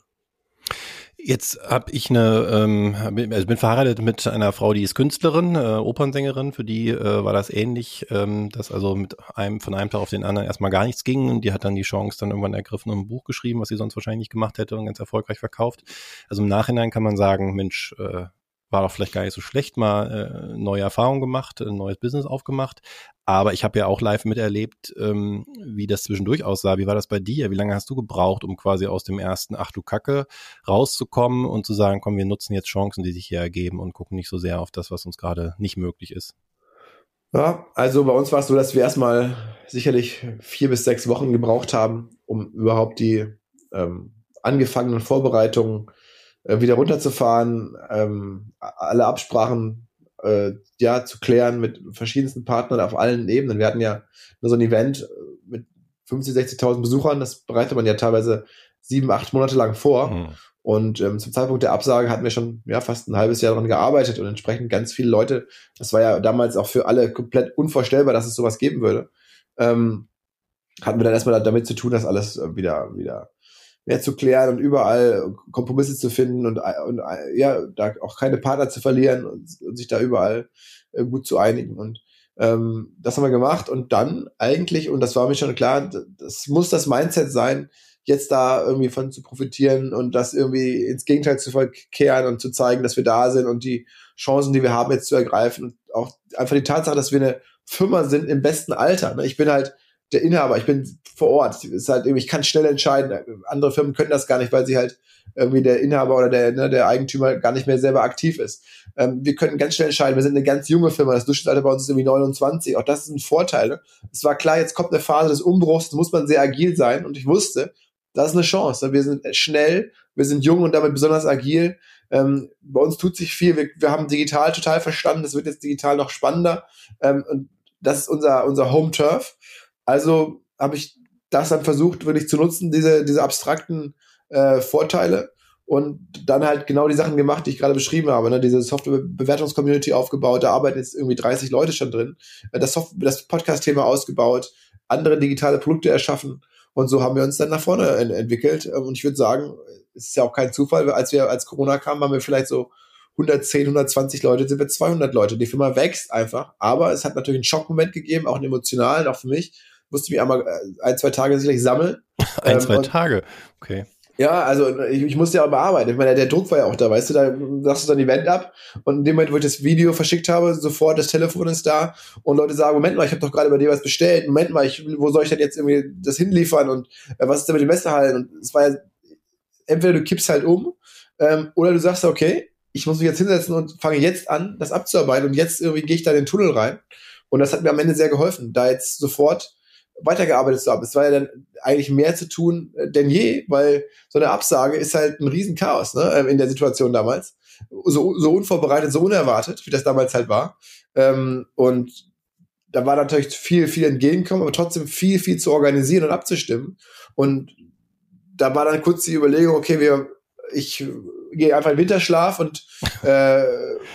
Jetzt habe ich eine, ähm, also bin verheiratet mit einer Frau, die ist Künstlerin, äh, Opernsängerin. Für die äh, war das ähnlich, ähm, dass also mit einem von einem Tag auf den anderen erstmal gar nichts ging. Und die hat dann die Chance dann irgendwann ergriffen und ein Buch geschrieben, was sie sonst wahrscheinlich nicht gemacht hätte und ganz erfolgreich verkauft. Also im Nachhinein kann man sagen, Mensch, äh, war doch vielleicht gar nicht so schlecht, mal äh, neue Erfahrungen gemacht, ein neues Business aufgemacht. Aber ich habe ja auch live miterlebt, ähm, wie das zwischendurch aussah. Wie war das bei dir? Wie lange hast du gebraucht, um quasi aus dem ersten Ach du Kacke rauszukommen und zu sagen, komm, wir nutzen jetzt Chancen, die sich hier ergeben und gucken nicht so sehr auf das, was uns gerade nicht möglich ist? Ja, also bei uns war es so, dass wir erstmal sicherlich vier bis sechs Wochen gebraucht haben, um überhaupt die ähm, angefangenen Vorbereitungen äh, wieder runterzufahren, ähm, alle Absprachen äh, ja zu klären mit verschiedensten Partnern auf allen Ebenen. Wir hatten ja nur so ein Event äh, mit 50, 60.000 Besuchern, das bereitet man ja teilweise sieben, acht Monate lang vor. Mhm. Und ähm, zum Zeitpunkt der Absage hatten wir schon ja fast ein halbes Jahr daran gearbeitet und entsprechend ganz viele Leute. Das war ja damals auch für alle komplett unvorstellbar, dass es sowas geben würde. Ähm, hatten wir dann erstmal damit zu tun, dass alles äh, wieder wieder mehr zu klären und überall Kompromisse zu finden und, und ja, da auch keine Partner zu verlieren und, und sich da überall äh, gut zu einigen. Und ähm, das haben wir gemacht und dann eigentlich, und das war mir schon klar, das muss das Mindset sein, jetzt da irgendwie von zu profitieren und das irgendwie ins Gegenteil zu verkehren und zu zeigen, dass wir da sind und die Chancen, die wir haben, jetzt zu ergreifen und auch einfach die Tatsache, dass wir eine Firma sind im besten Alter. Ne? Ich bin halt der Inhaber, ich bin vor Ort. Ist halt ich kann schnell entscheiden. Andere Firmen können das gar nicht, weil sie halt irgendwie der Inhaber oder der, ne, der Eigentümer gar nicht mehr selber aktiv ist. Ähm, wir können ganz schnell entscheiden. Wir sind eine ganz junge Firma. Das Durchschnittsalter bei uns ist irgendwie 29. Auch das ist ein Vorteil. Ne? Es war klar, jetzt kommt eine Phase des Umbruchs. Da muss man sehr agil sein. Und ich wusste, das ist eine Chance. Wir sind schnell, wir sind jung und damit besonders agil. Ähm, bei uns tut sich viel. Wir, wir haben digital total verstanden. Es wird jetzt digital noch spannender. Ähm, und das ist unser, unser Home Turf. Also habe ich das dann versucht, wirklich zu nutzen, diese, diese abstrakten äh, Vorteile und dann halt genau die Sachen gemacht, die ich gerade beschrieben habe. Ne? Diese Software-Bewertungs-Community aufgebaut, da arbeiten jetzt irgendwie 30 Leute schon drin, äh, das, das Podcast-Thema ausgebaut, andere digitale Produkte erschaffen und so haben wir uns dann nach vorne en entwickelt. Und ich würde sagen, es ist ja auch kein Zufall, als wir als Corona kam, waren wir vielleicht so 110, 120 Leute, sind wir 200 Leute. Die Firma wächst einfach, aber es hat natürlich einen Schockmoment gegeben, auch einen emotionalen, auch für mich musste mich einmal äh, ein, zwei Tage sicherlich sammeln. ein, ähm, zwei Tage, okay. Ja, also ich, ich musste ja auch bearbeiten. Ich meine, der Druck war ja auch da, weißt du, da sagst du dann Event ab und in dem Moment, wo ich das Video verschickt habe, sofort das Telefon ist da und Leute sagen, Moment mal, ich habe doch gerade bei dir was bestellt, Moment mal, ich, wo soll ich denn jetzt irgendwie das hinliefern und äh, was ist denn mit den Messehallen? Und es war ja, entweder du kippst halt um ähm, oder du sagst, okay, ich muss mich jetzt hinsetzen und fange jetzt an, das abzuarbeiten und jetzt irgendwie gehe ich da in den Tunnel rein. Und das hat mir am Ende sehr geholfen, da jetzt sofort weitergearbeitet zu haben. Es war ja dann eigentlich mehr zu tun äh, denn je, weil so eine Absage ist halt ein Riesenchaos ne, ähm, in der Situation damals. So, so unvorbereitet, so unerwartet, wie das damals halt war. Ähm, und da war natürlich viel, viel entgegenkommen, aber trotzdem viel, viel zu organisieren und abzustimmen. Und da war dann kurz die Überlegung, okay, wir, ich gehe einfach in Winterschlaf und äh,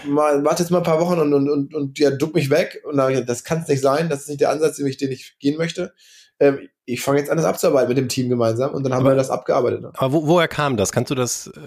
mal, warte jetzt mal ein paar Wochen und, und, und, und ja, duck mich weg. Und dann, das kann es nicht sein, das ist nicht der Ansatz, den ich, den ich gehen möchte. ähm, ich fange jetzt an, das abzuarbeiten mit dem Team gemeinsam und dann haben aber, wir das abgearbeitet. Aber wo, woher kam das? Kannst du das, äh,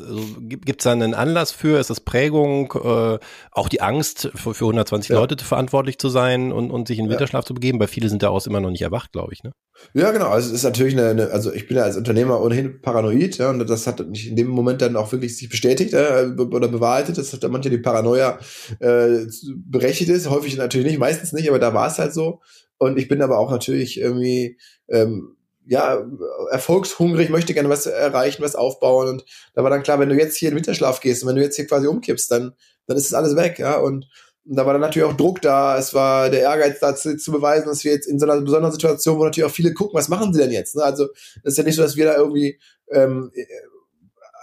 also, gibt es da einen Anlass für? Ist das Prägung, äh, auch die Angst, für, für 120 ja. Leute verantwortlich zu sein und, und sich in Winterschlaf ja. zu begeben? Weil viele sind daraus immer noch nicht erwacht, glaube ich, ne? Ja, genau. Also es ist natürlich eine, eine, also ich bin ja als Unternehmer ohnehin paranoid, ja, und das hat mich in dem Moment dann auch wirklich sich bestätigt äh, oder bewahrheitet, dass da manche die Paranoia äh, berechtigt ist, häufig natürlich nicht, meistens nicht, aber da war es halt so. Und ich bin aber auch natürlich irgendwie, ähm, ja, erfolgshungrig, möchte gerne was erreichen, was aufbauen. Und da war dann klar, wenn du jetzt hier in Winterschlaf gehst und wenn du jetzt hier quasi umkippst, dann, dann ist das alles weg, ja. Und, und da war dann natürlich auch Druck da. Es war der Ehrgeiz da zu, zu, beweisen, dass wir jetzt in so einer besonderen Situation, wo natürlich auch viele gucken, was machen sie denn jetzt? Ne? Also, das ist ja nicht so, dass wir da irgendwie ähm,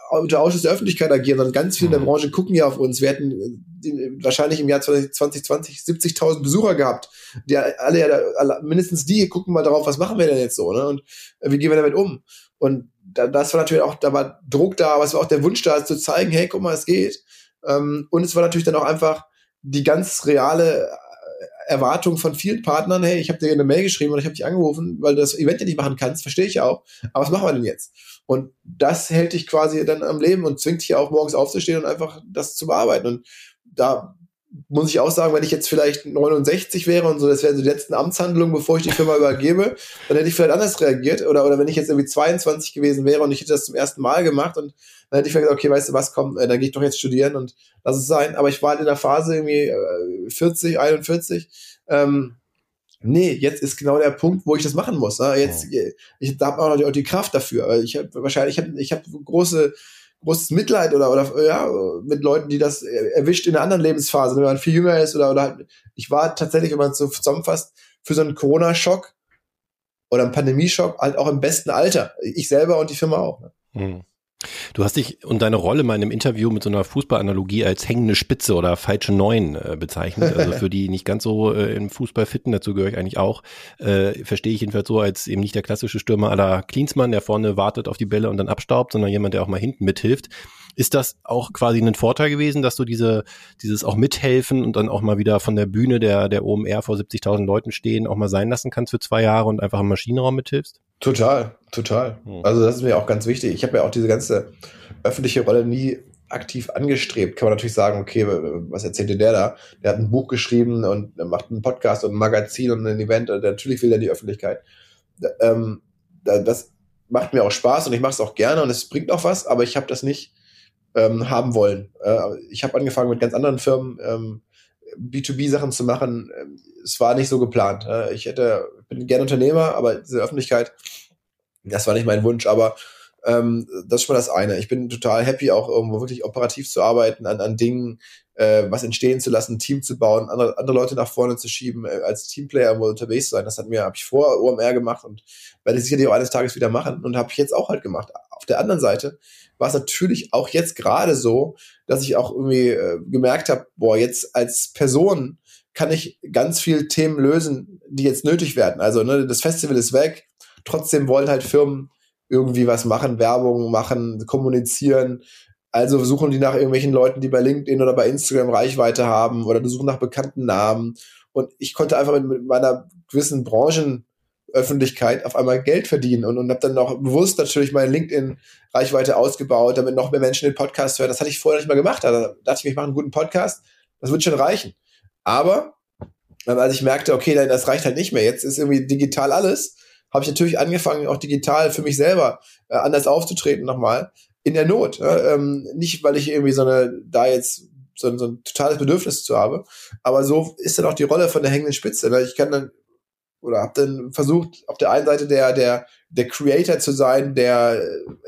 unter Ausschuss der Öffentlichkeit agieren, sondern ganz viele in der mhm. Branche gucken ja auf uns. Wir hätten äh, wahrscheinlich im Jahr 2020 70.000 Besucher gehabt. Die alle, alle, mindestens die gucken mal darauf, was machen wir denn jetzt so, ne? Und äh, wie gehen wir damit um? Und da, das war natürlich auch, da war Druck da, aber es war auch der Wunsch da, zu zeigen, hey, guck mal, es geht. Ähm, und es war natürlich dann auch einfach die ganz reale Erwartung von vielen Partnern, hey, ich habe dir eine Mail geschrieben und ich habe dich angerufen, weil du das Event ja nicht machen kannst, verstehe ich ja auch. Aber was machen wir denn jetzt? Und das hält dich quasi dann am Leben und zwingt dich auch morgens aufzustehen und einfach das zu bearbeiten. Und da muss ich auch sagen, wenn ich jetzt vielleicht 69 wäre und so, das wären so die letzten Amtshandlungen, bevor ich die Firma übergebe, dann hätte ich vielleicht anders reagiert. Oder, oder wenn ich jetzt irgendwie 22 gewesen wäre und ich hätte das zum ersten Mal gemacht und dann hätte ich vielleicht gesagt, okay, weißt du was, komm, äh, dann gehe ich doch jetzt studieren und lass es sein. Aber ich war halt in der Phase irgendwie äh, 40, 41. Ähm, nee, jetzt ist genau der Punkt, wo ich das machen muss. Ne? Jetzt, oh. ich, da habe auch noch die Kraft dafür. Ich habe wahrscheinlich, ich habe ich hab große großes Mitleid oder, oder ja, mit Leuten, die das erwischt in einer anderen Lebensphase, wenn man viel jünger ist oder, oder halt, ich war tatsächlich, wenn man es so zusammenfasst, für so einen Corona-Schock oder einen Pandemieschock halt auch im besten Alter. Ich selber und die Firma auch. Ne? Hm. Du hast dich und deine Rolle mal in einem Interview mit so einer Fußballanalogie als hängende Spitze oder falsche Neun äh, bezeichnet. Also für die nicht ganz so äh, im Fußball fitten, dazu gehöre ich eigentlich auch, äh, verstehe ich jedenfalls so als eben nicht der klassische Stürmer aller Klinsmann, der vorne wartet auf die Bälle und dann abstaubt, sondern jemand, der auch mal hinten mithilft. Ist das auch quasi ein Vorteil gewesen, dass du diese, dieses auch mithelfen und dann auch mal wieder von der Bühne der, der OMR vor 70.000 Leuten stehen, auch mal sein lassen kannst für zwei Jahre und einfach im Maschinenraum mithilfst? Total, total. Hm. Also das ist mir auch ganz wichtig. Ich habe ja auch diese ganze öffentliche Rolle nie aktiv angestrebt. Kann man natürlich sagen, okay, was erzählte der da? Der hat ein Buch geschrieben und macht einen Podcast und ein Magazin und ein Event. Und natürlich will er die Öffentlichkeit. Ähm, das macht mir auch Spaß und ich mache es auch gerne und es bringt auch was, aber ich habe das nicht ähm, haben wollen. Äh, ich habe angefangen mit ganz anderen Firmen ähm, B2B-Sachen zu machen. Es war nicht so geplant. Äh, ich hätte, bin gerne Unternehmer, aber diese Öffentlichkeit, das war nicht mein Wunsch. Aber ähm, das ist schon mal das eine. Ich bin total happy, auch irgendwo wirklich operativ zu arbeiten, an, an Dingen, äh, was entstehen zu lassen, ein Team zu bauen, andere, andere Leute nach vorne zu schieben, äh, als Teamplayer irgendwo unterwegs zu sein. Das hat mir, habe ich vor OMR gemacht und werde ich sicherlich auch eines Tages wieder machen und habe ich jetzt auch halt gemacht. Auf der anderen Seite war es natürlich auch jetzt gerade so, dass ich auch irgendwie äh, gemerkt habe, boah, jetzt als Person kann ich ganz viele Themen lösen, die jetzt nötig werden. Also ne, das Festival ist weg, trotzdem wollen halt Firmen irgendwie was machen, Werbung machen, kommunizieren. Also suchen die nach irgendwelchen Leuten, die bei LinkedIn oder bei Instagram Reichweite haben oder die suchen nach bekannten Namen. Und ich konnte einfach mit, meiner gewissen Branchenöffentlichkeit auf einmal Geld verdienen und, und habe dann noch bewusst natürlich meine LinkedIn-Reichweite ausgebaut, damit noch mehr Menschen den Podcast hören. Das hatte ich vorher nicht mal gemacht. Da dachte ich mir, ich mache einen guten Podcast. Das wird schon reichen. Aber als ich merkte, okay, das reicht halt nicht mehr. Jetzt ist irgendwie digital alles habe ich natürlich angefangen, auch digital für mich selber äh, anders aufzutreten nochmal. In der Not. Äh, ähm, nicht, weil ich irgendwie so eine, da jetzt so, so ein totales Bedürfnis zu habe. Aber so ist dann auch die Rolle von der hängenden Spitze. Ne? Ich kann dann oder habe dann versucht, auf der einen Seite der, der, der Creator zu sein, der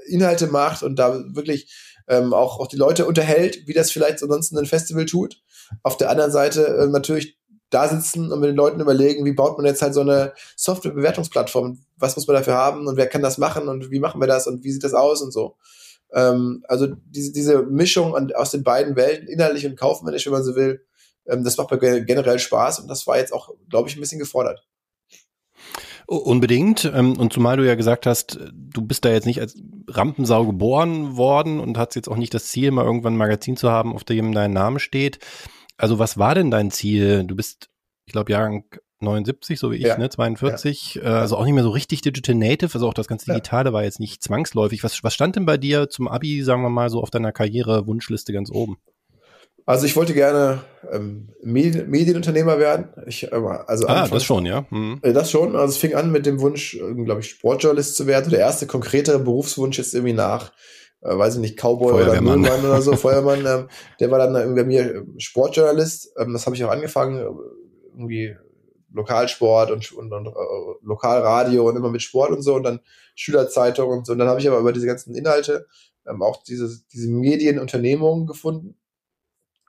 Inhalte macht und da wirklich ähm, auch, auch die Leute unterhält, wie das vielleicht ansonsten ein Festival tut. Auf der anderen Seite äh, natürlich da sitzen und mit den Leuten überlegen, wie baut man jetzt halt so eine Software-Bewertungsplattform? Was muss man dafür haben und wer kann das machen und wie machen wir das und wie sieht das aus und so. Ähm, also diese, diese Mischung an, aus den beiden Welten, inhaltlich und kaufmännisch, wenn man so will, ähm, das macht mir generell Spaß und das war jetzt auch, glaube ich, ein bisschen gefordert. Unbedingt. Ähm, und zumal du ja gesagt hast, du bist da jetzt nicht als Rampensau geboren worden und hast jetzt auch nicht das Ziel, mal irgendwann ein Magazin zu haben, auf dem dein Name steht. Also was war denn dein Ziel? Du bist, ich glaube, Jahrgang 79, so wie ich, ja. ne, 42, ja. äh, also auch nicht mehr so richtig Digital Native, also auch das ganze Digitale ja. war jetzt nicht zwangsläufig. Was, was stand denn bei dir zum Abi, sagen wir mal, so auf deiner Karriere-Wunschliste ganz oben? Also ich wollte gerne ähm, Medienunternehmer werden. Ich, äh, also ah, das schon, ja. Mhm. Äh, das schon. Also es fing an mit dem Wunsch, glaube ich, Sportjournalist zu werden. Der erste konkrete Berufswunsch jetzt irgendwie nach, äh, weiß ich nicht, Cowboy oder Müllmann oder so, Feuermann. Ähm, der war dann irgendwie bei mir äh, Sportjournalist. Ähm, das habe ich auch angefangen, irgendwie Lokalsport und, und, und äh, Lokalradio und immer mit Sport und so und dann Schülerzeitung und so. Und dann habe ich aber über diese ganzen Inhalte ähm, auch diese, diese Medienunternehmungen gefunden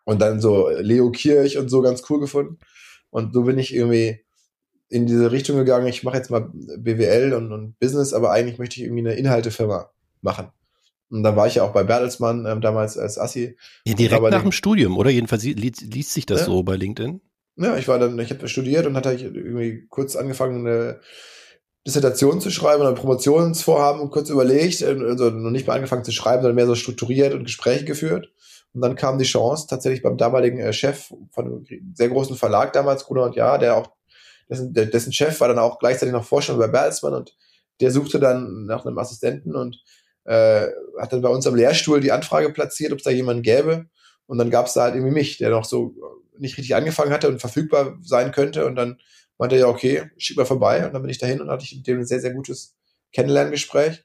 und dann so Leo Kirch und so ganz cool gefunden. Und so bin ich irgendwie in diese Richtung gegangen. Ich mache jetzt mal BWL und, und Business, aber eigentlich möchte ich irgendwie eine Inhaltefirma machen. Und dann war ich ja auch bei Bertelsmann ähm, damals als Assi. Ja, direkt nach dem Studium, oder? Jedenfalls li liest sich das ja. so bei LinkedIn. Ja, ich war dann, ich habe studiert und hatte irgendwie kurz angefangen, eine Dissertation zu schreiben oder ein Promotionsvorhaben kurz überlegt, also noch nicht mal angefangen zu schreiben, sondern mehr so strukturiert und Gespräche geführt. Und dann kam die Chance tatsächlich beim damaligen äh, Chef von einem sehr großen Verlag damals, Gruner und Ja, der auch, dessen, dessen Chef war dann auch gleichzeitig noch Vorstand bei Bertelsmann und der suchte dann nach einem Assistenten und äh, hat dann bei uns am Lehrstuhl die Anfrage platziert, ob es da jemanden gäbe. Und dann gab es da halt irgendwie mich, der noch so nicht richtig angefangen hatte und verfügbar sein könnte. Und dann meinte er ja, okay, schieb mal vorbei. Und dann bin ich dahin und hatte ich mit dem ein sehr, sehr gutes Kennenlerngespräch.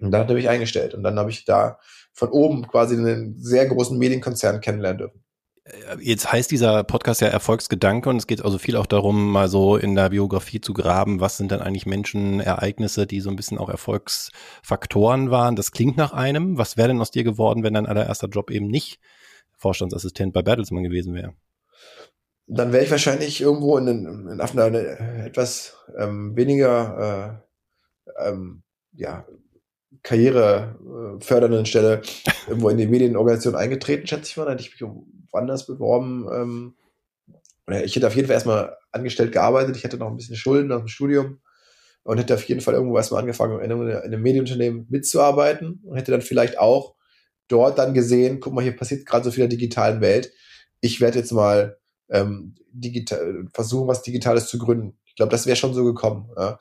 Und dann hat er mich eingestellt. Und dann habe ich da von oben quasi einen sehr großen Medienkonzern kennenlernen dürfen. Äh, jetzt heißt dieser Podcast ja Erfolgsgedanke und es geht also viel auch darum, mal so in der Biografie zu graben, was sind dann eigentlich Menschen, Ereignisse, die so ein bisschen auch Erfolgsfaktoren waren. Das klingt nach einem. Was wäre denn aus dir geworden, wenn dein allererster Job eben nicht Vorstandsassistent bei Bertelsmann gewesen wäre? Dann wäre ich wahrscheinlich irgendwo in, in, in einer, eine etwas ähm, weniger äh, ähm, ja, karrierefördernden Stelle irgendwo in die Medienorganisation eingetreten, schätze ich mal. Da hätte ich mich woanders beworben. Ähm, ich hätte auf jeden Fall erstmal angestellt gearbeitet. Ich hätte noch ein bisschen Schulden aus dem Studium und hätte auf jeden Fall irgendwo erstmal angefangen, in einem, in einem Medienunternehmen mitzuarbeiten und hätte dann vielleicht auch dort dann gesehen, guck mal, hier passiert gerade so viel in der digitalen Welt. Ich werde jetzt mal ähm, digital, versuchen, was Digitales zu gründen. Ich glaube, das wäre schon so gekommen. Ja.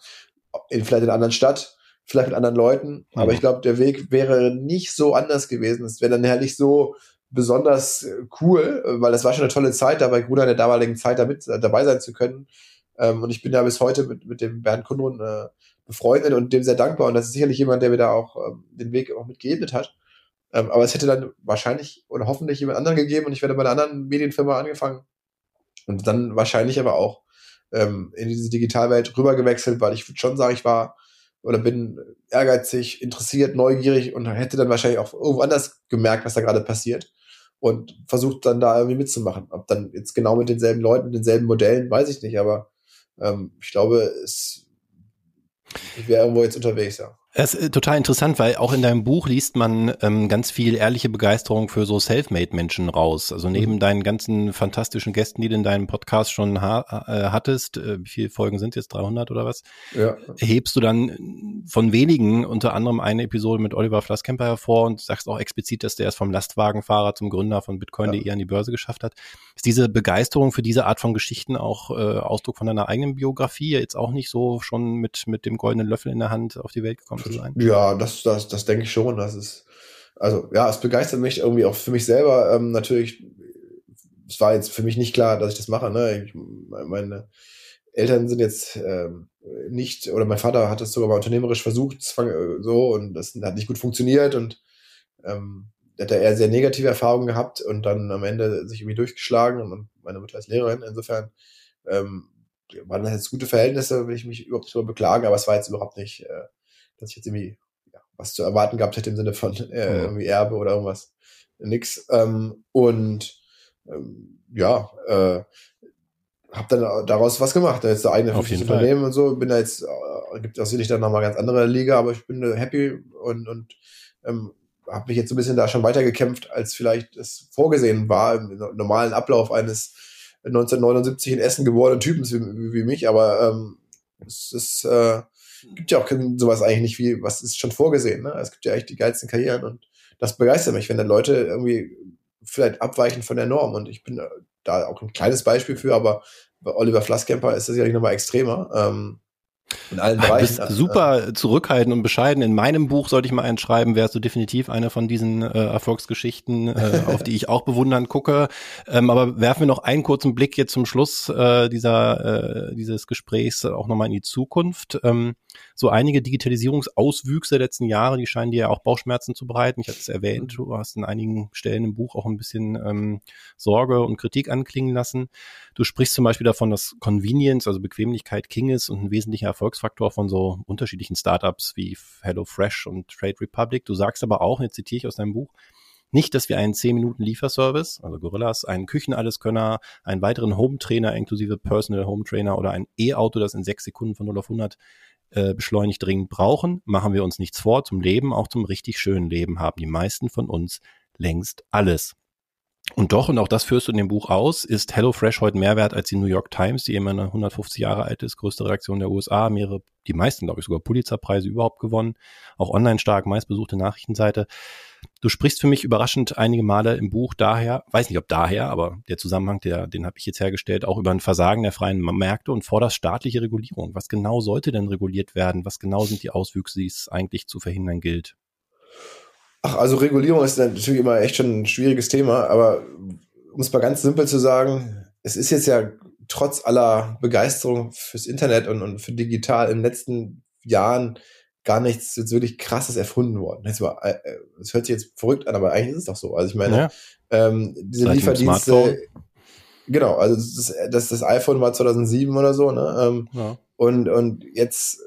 In vielleicht in einer anderen Stadt, vielleicht mit anderen Leuten. Aber ich glaube, der Weg wäre nicht so anders gewesen. Es wäre dann herrlich so besonders äh, cool, weil das war schon eine tolle Zeit, da bei Gruner der damaligen Zeit damit äh, dabei sein zu können. Ähm, und ich bin da bis heute mit, mit dem Bernd Kundrun äh, befreundet und dem sehr dankbar. Und das ist sicherlich jemand, der mir da auch ähm, den Weg auch mitgeebnet hat. Ähm, aber es hätte dann wahrscheinlich oder hoffentlich jemand anderen gegeben und ich werde bei einer anderen Medienfirma angefangen. Und dann wahrscheinlich aber auch ähm, in diese Digitalwelt rübergewechselt, weil ich würde schon sagen, ich war oder bin ehrgeizig, interessiert, neugierig und hätte dann wahrscheinlich auch irgendwo anders gemerkt, was da gerade passiert und versucht dann da irgendwie mitzumachen. Ob dann jetzt genau mit denselben Leuten, denselben Modellen, weiß ich nicht, aber ähm, ich glaube, es, ich wäre irgendwo jetzt unterwegs, ja. Es ist total interessant, weil auch in deinem Buch liest man ähm, ganz viel ehrliche Begeisterung für so Selfmade-Menschen raus. Also neben mhm. deinen ganzen fantastischen Gästen, die du in deinem Podcast schon ha äh, hattest, äh, wie viele Folgen sind jetzt 300 oder was? Ja. Hebst du dann von wenigen unter anderem eine Episode mit Oliver Flasskemper hervor und sagst auch explizit, dass der es vom Lastwagenfahrer zum Gründer von Bitcoin.de ja. an die Börse geschafft hat. Ist diese Begeisterung für diese Art von Geschichten auch äh, Ausdruck von deiner eigenen Biografie? Jetzt auch nicht so schon mit mit dem goldenen Löffel in der Hand auf die Welt gekommen? Zu sein? Ja, das, das, das denke ich schon. Das ist, also ja, es begeistert mich irgendwie auch für mich selber. Ähm, natürlich, es war jetzt für mich nicht klar, dass ich das mache. Ne? Ich, meine Eltern sind jetzt ähm, nicht, oder mein Vater hat es sogar mal unternehmerisch versucht, so, und das hat nicht gut funktioniert und ähm, hat er eher sehr negative Erfahrungen gehabt und dann am Ende sich irgendwie durchgeschlagen und meine Mutter ist Lehrerin. Insofern ähm, waren das jetzt gute Verhältnisse, will ich mich überhaupt nicht darüber beklagen, aber es war jetzt überhaupt nicht äh, dass ich jetzt irgendwie ja, was zu erwarten gehabt hätte im Sinne von äh, irgendwie Erbe oder irgendwas. Nix. Ähm, und ähm, ja, äh, habe dann daraus was gemacht. Da ist der eigene Unternehmen und so. Bin da jetzt, äh, gibt auch sicherlich dann nochmal ganz andere Liga, aber ich bin happy und, und ähm, habe mich jetzt so ein bisschen da schon weitergekämpft, als vielleicht es vorgesehen war im normalen Ablauf eines 1979 in Essen geborenen Typens wie, wie, wie mich. Aber ähm, es ist äh, gibt ja auch sowas eigentlich nicht wie, was ist schon vorgesehen. Ne? Es gibt ja echt die geilsten Karrieren und das begeistert mich, wenn dann Leute irgendwie vielleicht abweichen von der Norm. Und ich bin da auch ein kleines Beispiel für, aber bei Oliver Flasskemper ist das ja nochmal extremer. Ähm, in allen Bereichen. Du bist also, super äh, zurückhaltend und bescheiden. In meinem Buch sollte ich mal einschreiben, wärst du definitiv eine von diesen äh, Erfolgsgeschichten, äh, auf die ich auch bewundern gucke. Ähm, aber werfen wir noch einen kurzen Blick jetzt zum Schluss äh, dieser äh, dieses Gesprächs auch nochmal in die Zukunft. Ähm, so einige Digitalisierungsauswüchse der letzten Jahre, die scheinen dir ja auch Bauchschmerzen zu bereiten. Ich hatte es erwähnt, mhm. du hast in einigen Stellen im Buch auch ein bisschen ähm, Sorge und Kritik anklingen lassen. Du sprichst zum Beispiel davon, dass Convenience, also Bequemlichkeit King ist und ein wesentlicher Erfolgsfaktor von so unterschiedlichen Startups wie HelloFresh und Trade Republic. Du sagst aber auch, jetzt zitiere ich aus deinem Buch, nicht, dass wir einen 10-Minuten-Lieferservice, also Gorillas, einen Küchenalleskönner, einen weiteren Home-Trainer inklusive Personal Home-Trainer oder ein E-Auto, das in sechs Sekunden von 0 auf 100 äh, beschleunigt dringend brauchen, machen wir uns nichts vor. Zum Leben, auch zum richtig schönen Leben, haben die meisten von uns längst alles. Und doch, und auch das führst du in dem Buch aus, ist HelloFresh heute mehr wert als die New York Times, die immer 150 Jahre alt ist, größte Redaktion der USA, mehrere, die meisten, glaube ich, sogar Pulitzerpreise überhaupt gewonnen, auch online stark, meistbesuchte Nachrichtenseite. Du sprichst für mich überraschend einige Male im Buch daher, weiß nicht ob daher, aber der Zusammenhang, der, den habe ich jetzt hergestellt, auch über ein Versagen der freien Märkte und forderst staatliche Regulierung. Was genau sollte denn reguliert werden? Was genau sind die Auswüchse, die es eigentlich zu verhindern gilt? Ach, also Regulierung ist natürlich immer echt schon ein schwieriges Thema, aber um es mal ganz simpel zu sagen, es ist jetzt ja trotz aller Begeisterung fürs Internet und, und für digital in den letzten Jahren gar nichts jetzt wirklich krasses erfunden worden. Das, war, äh, das hört sich jetzt verrückt an, aber eigentlich ist es doch so. Also ich meine, ja. ähm, diese Seit Lieferdienste, genau, also das, das, das iPhone war 2007 oder so, ne? Ähm, ja. Und und jetzt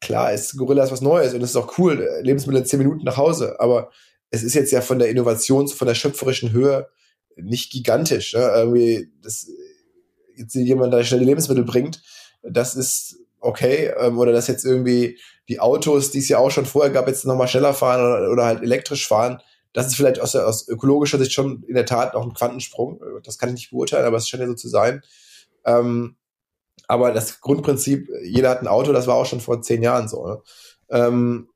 klar ist Gorillas was Neues und es ist auch cool, Lebensmittel in zehn Minuten nach Hause, aber es ist jetzt ja von der Innovations, von der schöpferischen Höhe nicht gigantisch. Ne? Irgendwie, dass jetzt jemand da schnell die Lebensmittel bringt, das ist okay. Ähm, oder dass jetzt irgendwie die Autos, die es ja auch schon vorher gab, jetzt nochmal schneller fahren oder, oder, halt elektrisch fahren. Das ist vielleicht aus, aus ökologischer Sicht schon in der Tat auch ein Quantensprung. Das kann ich nicht beurteilen, aber es scheint ja so zu sein. Ähm, aber das Grundprinzip, jeder hat ein Auto, das war auch schon vor zehn Jahren so. Ne? Ähm,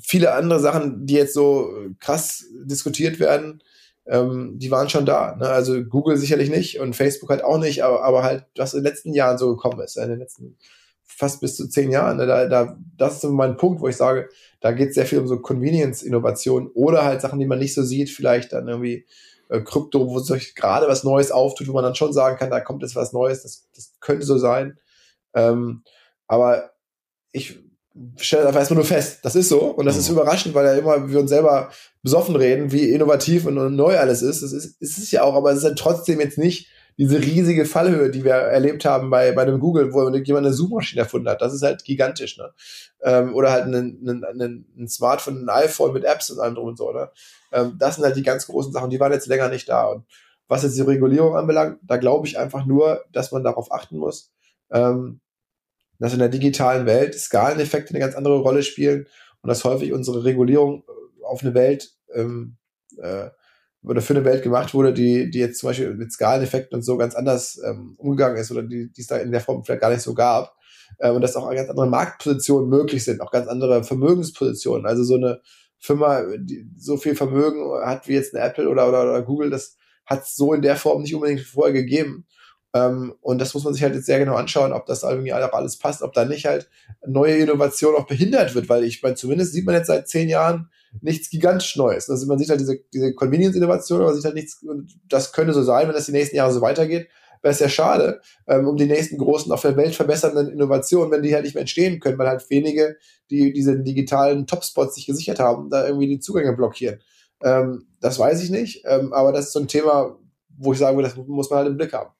viele andere Sachen, die jetzt so krass diskutiert werden, ähm, die waren schon da. Ne? Also Google sicherlich nicht und Facebook halt auch nicht, aber, aber halt, was in den letzten Jahren so gekommen ist, in den letzten fast bis zu zehn Jahren. Ne? Da, da, das ist so mein Punkt, wo ich sage, da geht es sehr viel um so Convenience-Innovation oder halt Sachen, die man nicht so sieht, vielleicht dann irgendwie äh, Krypto, wo sich gerade was Neues auftut, wo man dann schon sagen kann, da kommt jetzt was Neues, das, das könnte so sein. Ähm, aber ich stelle einfach erstmal nur fest, das ist so und das mhm. ist überraschend, weil ja immer wir uns selber besoffen reden, wie innovativ und, und neu alles ist. Das ist, ist es ja auch, aber es ist halt trotzdem jetzt nicht diese riesige Fallhöhe, die wir erlebt haben bei, bei dem Google, wo jemand eine Suchmaschine erfunden hat. Das ist halt gigantisch, ne? Ähm, oder halt ein, ein, ein, Smartphone, ein iPhone mit Apps und allem drum und so, ne? Ähm, das sind halt die ganz großen Sachen, die waren jetzt länger nicht da. Und was jetzt die Regulierung anbelangt, da glaube ich einfach nur, dass man darauf achten muss, ähm, dass in der digitalen Welt Skaleneffekte eine ganz andere Rolle spielen und dass häufig unsere Regulierung auf eine Welt ähm, äh, oder für eine Welt gemacht wurde, die, die jetzt zum Beispiel mit Skaleneffekten und so ganz anders ähm, umgegangen ist oder die, die es da in der Form vielleicht gar nicht so gab. Äh, und dass auch ganz andere Marktpositionen möglich sind, auch ganz andere Vermögenspositionen. Also so eine Firma, die so viel Vermögen hat wie jetzt eine Apple oder, oder, oder Google, das hat es so in der Form nicht unbedingt vorher gegeben. Ähm, und das muss man sich halt jetzt sehr genau anschauen, ob das irgendwie auch alles passt, ob da nicht halt neue Innovation auch behindert wird, weil ich meine, zumindest sieht man jetzt seit zehn Jahren, nichts gigantisch Neues. Also man sieht halt diese, diese Convenience-Innovation, aber man sieht halt nichts, und das könnte so sein, wenn das die nächsten Jahre so weitergeht, wäre es ja schade, ähm, um die nächsten großen auf der Welt verbessernden Innovationen, wenn die halt nicht mehr entstehen können, weil halt wenige, die diese digitalen Topspots sich gesichert haben, da irgendwie die Zugänge blockieren. Ähm, das weiß ich nicht, ähm, aber das ist so ein Thema, wo ich sage, das muss man halt im Blick haben.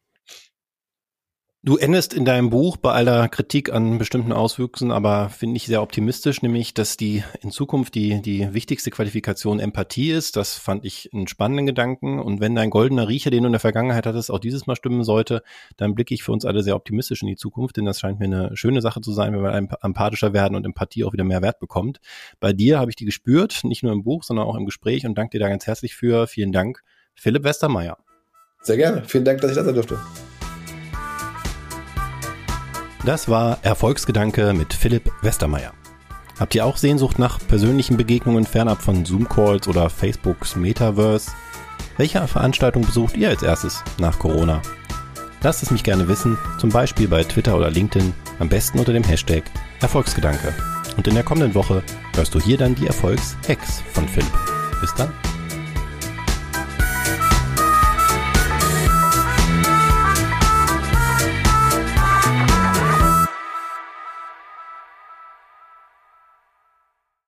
Du endest in deinem Buch bei aller Kritik an bestimmten Auswüchsen, aber finde ich sehr optimistisch, nämlich, dass die in Zukunft die, die wichtigste Qualifikation Empathie ist. Das fand ich einen spannenden Gedanken. Und wenn dein goldener Riecher, den du in der Vergangenheit hattest, auch dieses Mal stimmen sollte, dann blicke ich für uns alle sehr optimistisch in die Zukunft, denn das scheint mir eine schöne Sache zu sein, wenn wir empathischer werden und Empathie auch wieder mehr Wert bekommt. Bei dir habe ich die gespürt, nicht nur im Buch, sondern auch im Gespräch und danke dir da ganz herzlich für. Vielen Dank, Philipp Westermeier. Sehr gerne. Vielen Dank, dass ich da sein durfte. Das war Erfolgsgedanke mit Philipp Westermeier. Habt ihr auch Sehnsucht nach persönlichen Begegnungen fernab von Zoom-Calls oder Facebooks Metaverse? Welche Veranstaltung besucht ihr als erstes nach Corona? Lasst es mich gerne wissen, zum Beispiel bei Twitter oder LinkedIn, am besten unter dem Hashtag Erfolgsgedanke. Und in der kommenden Woche hörst du hier dann die Erfolgs-Hacks von Philipp. Bis dann.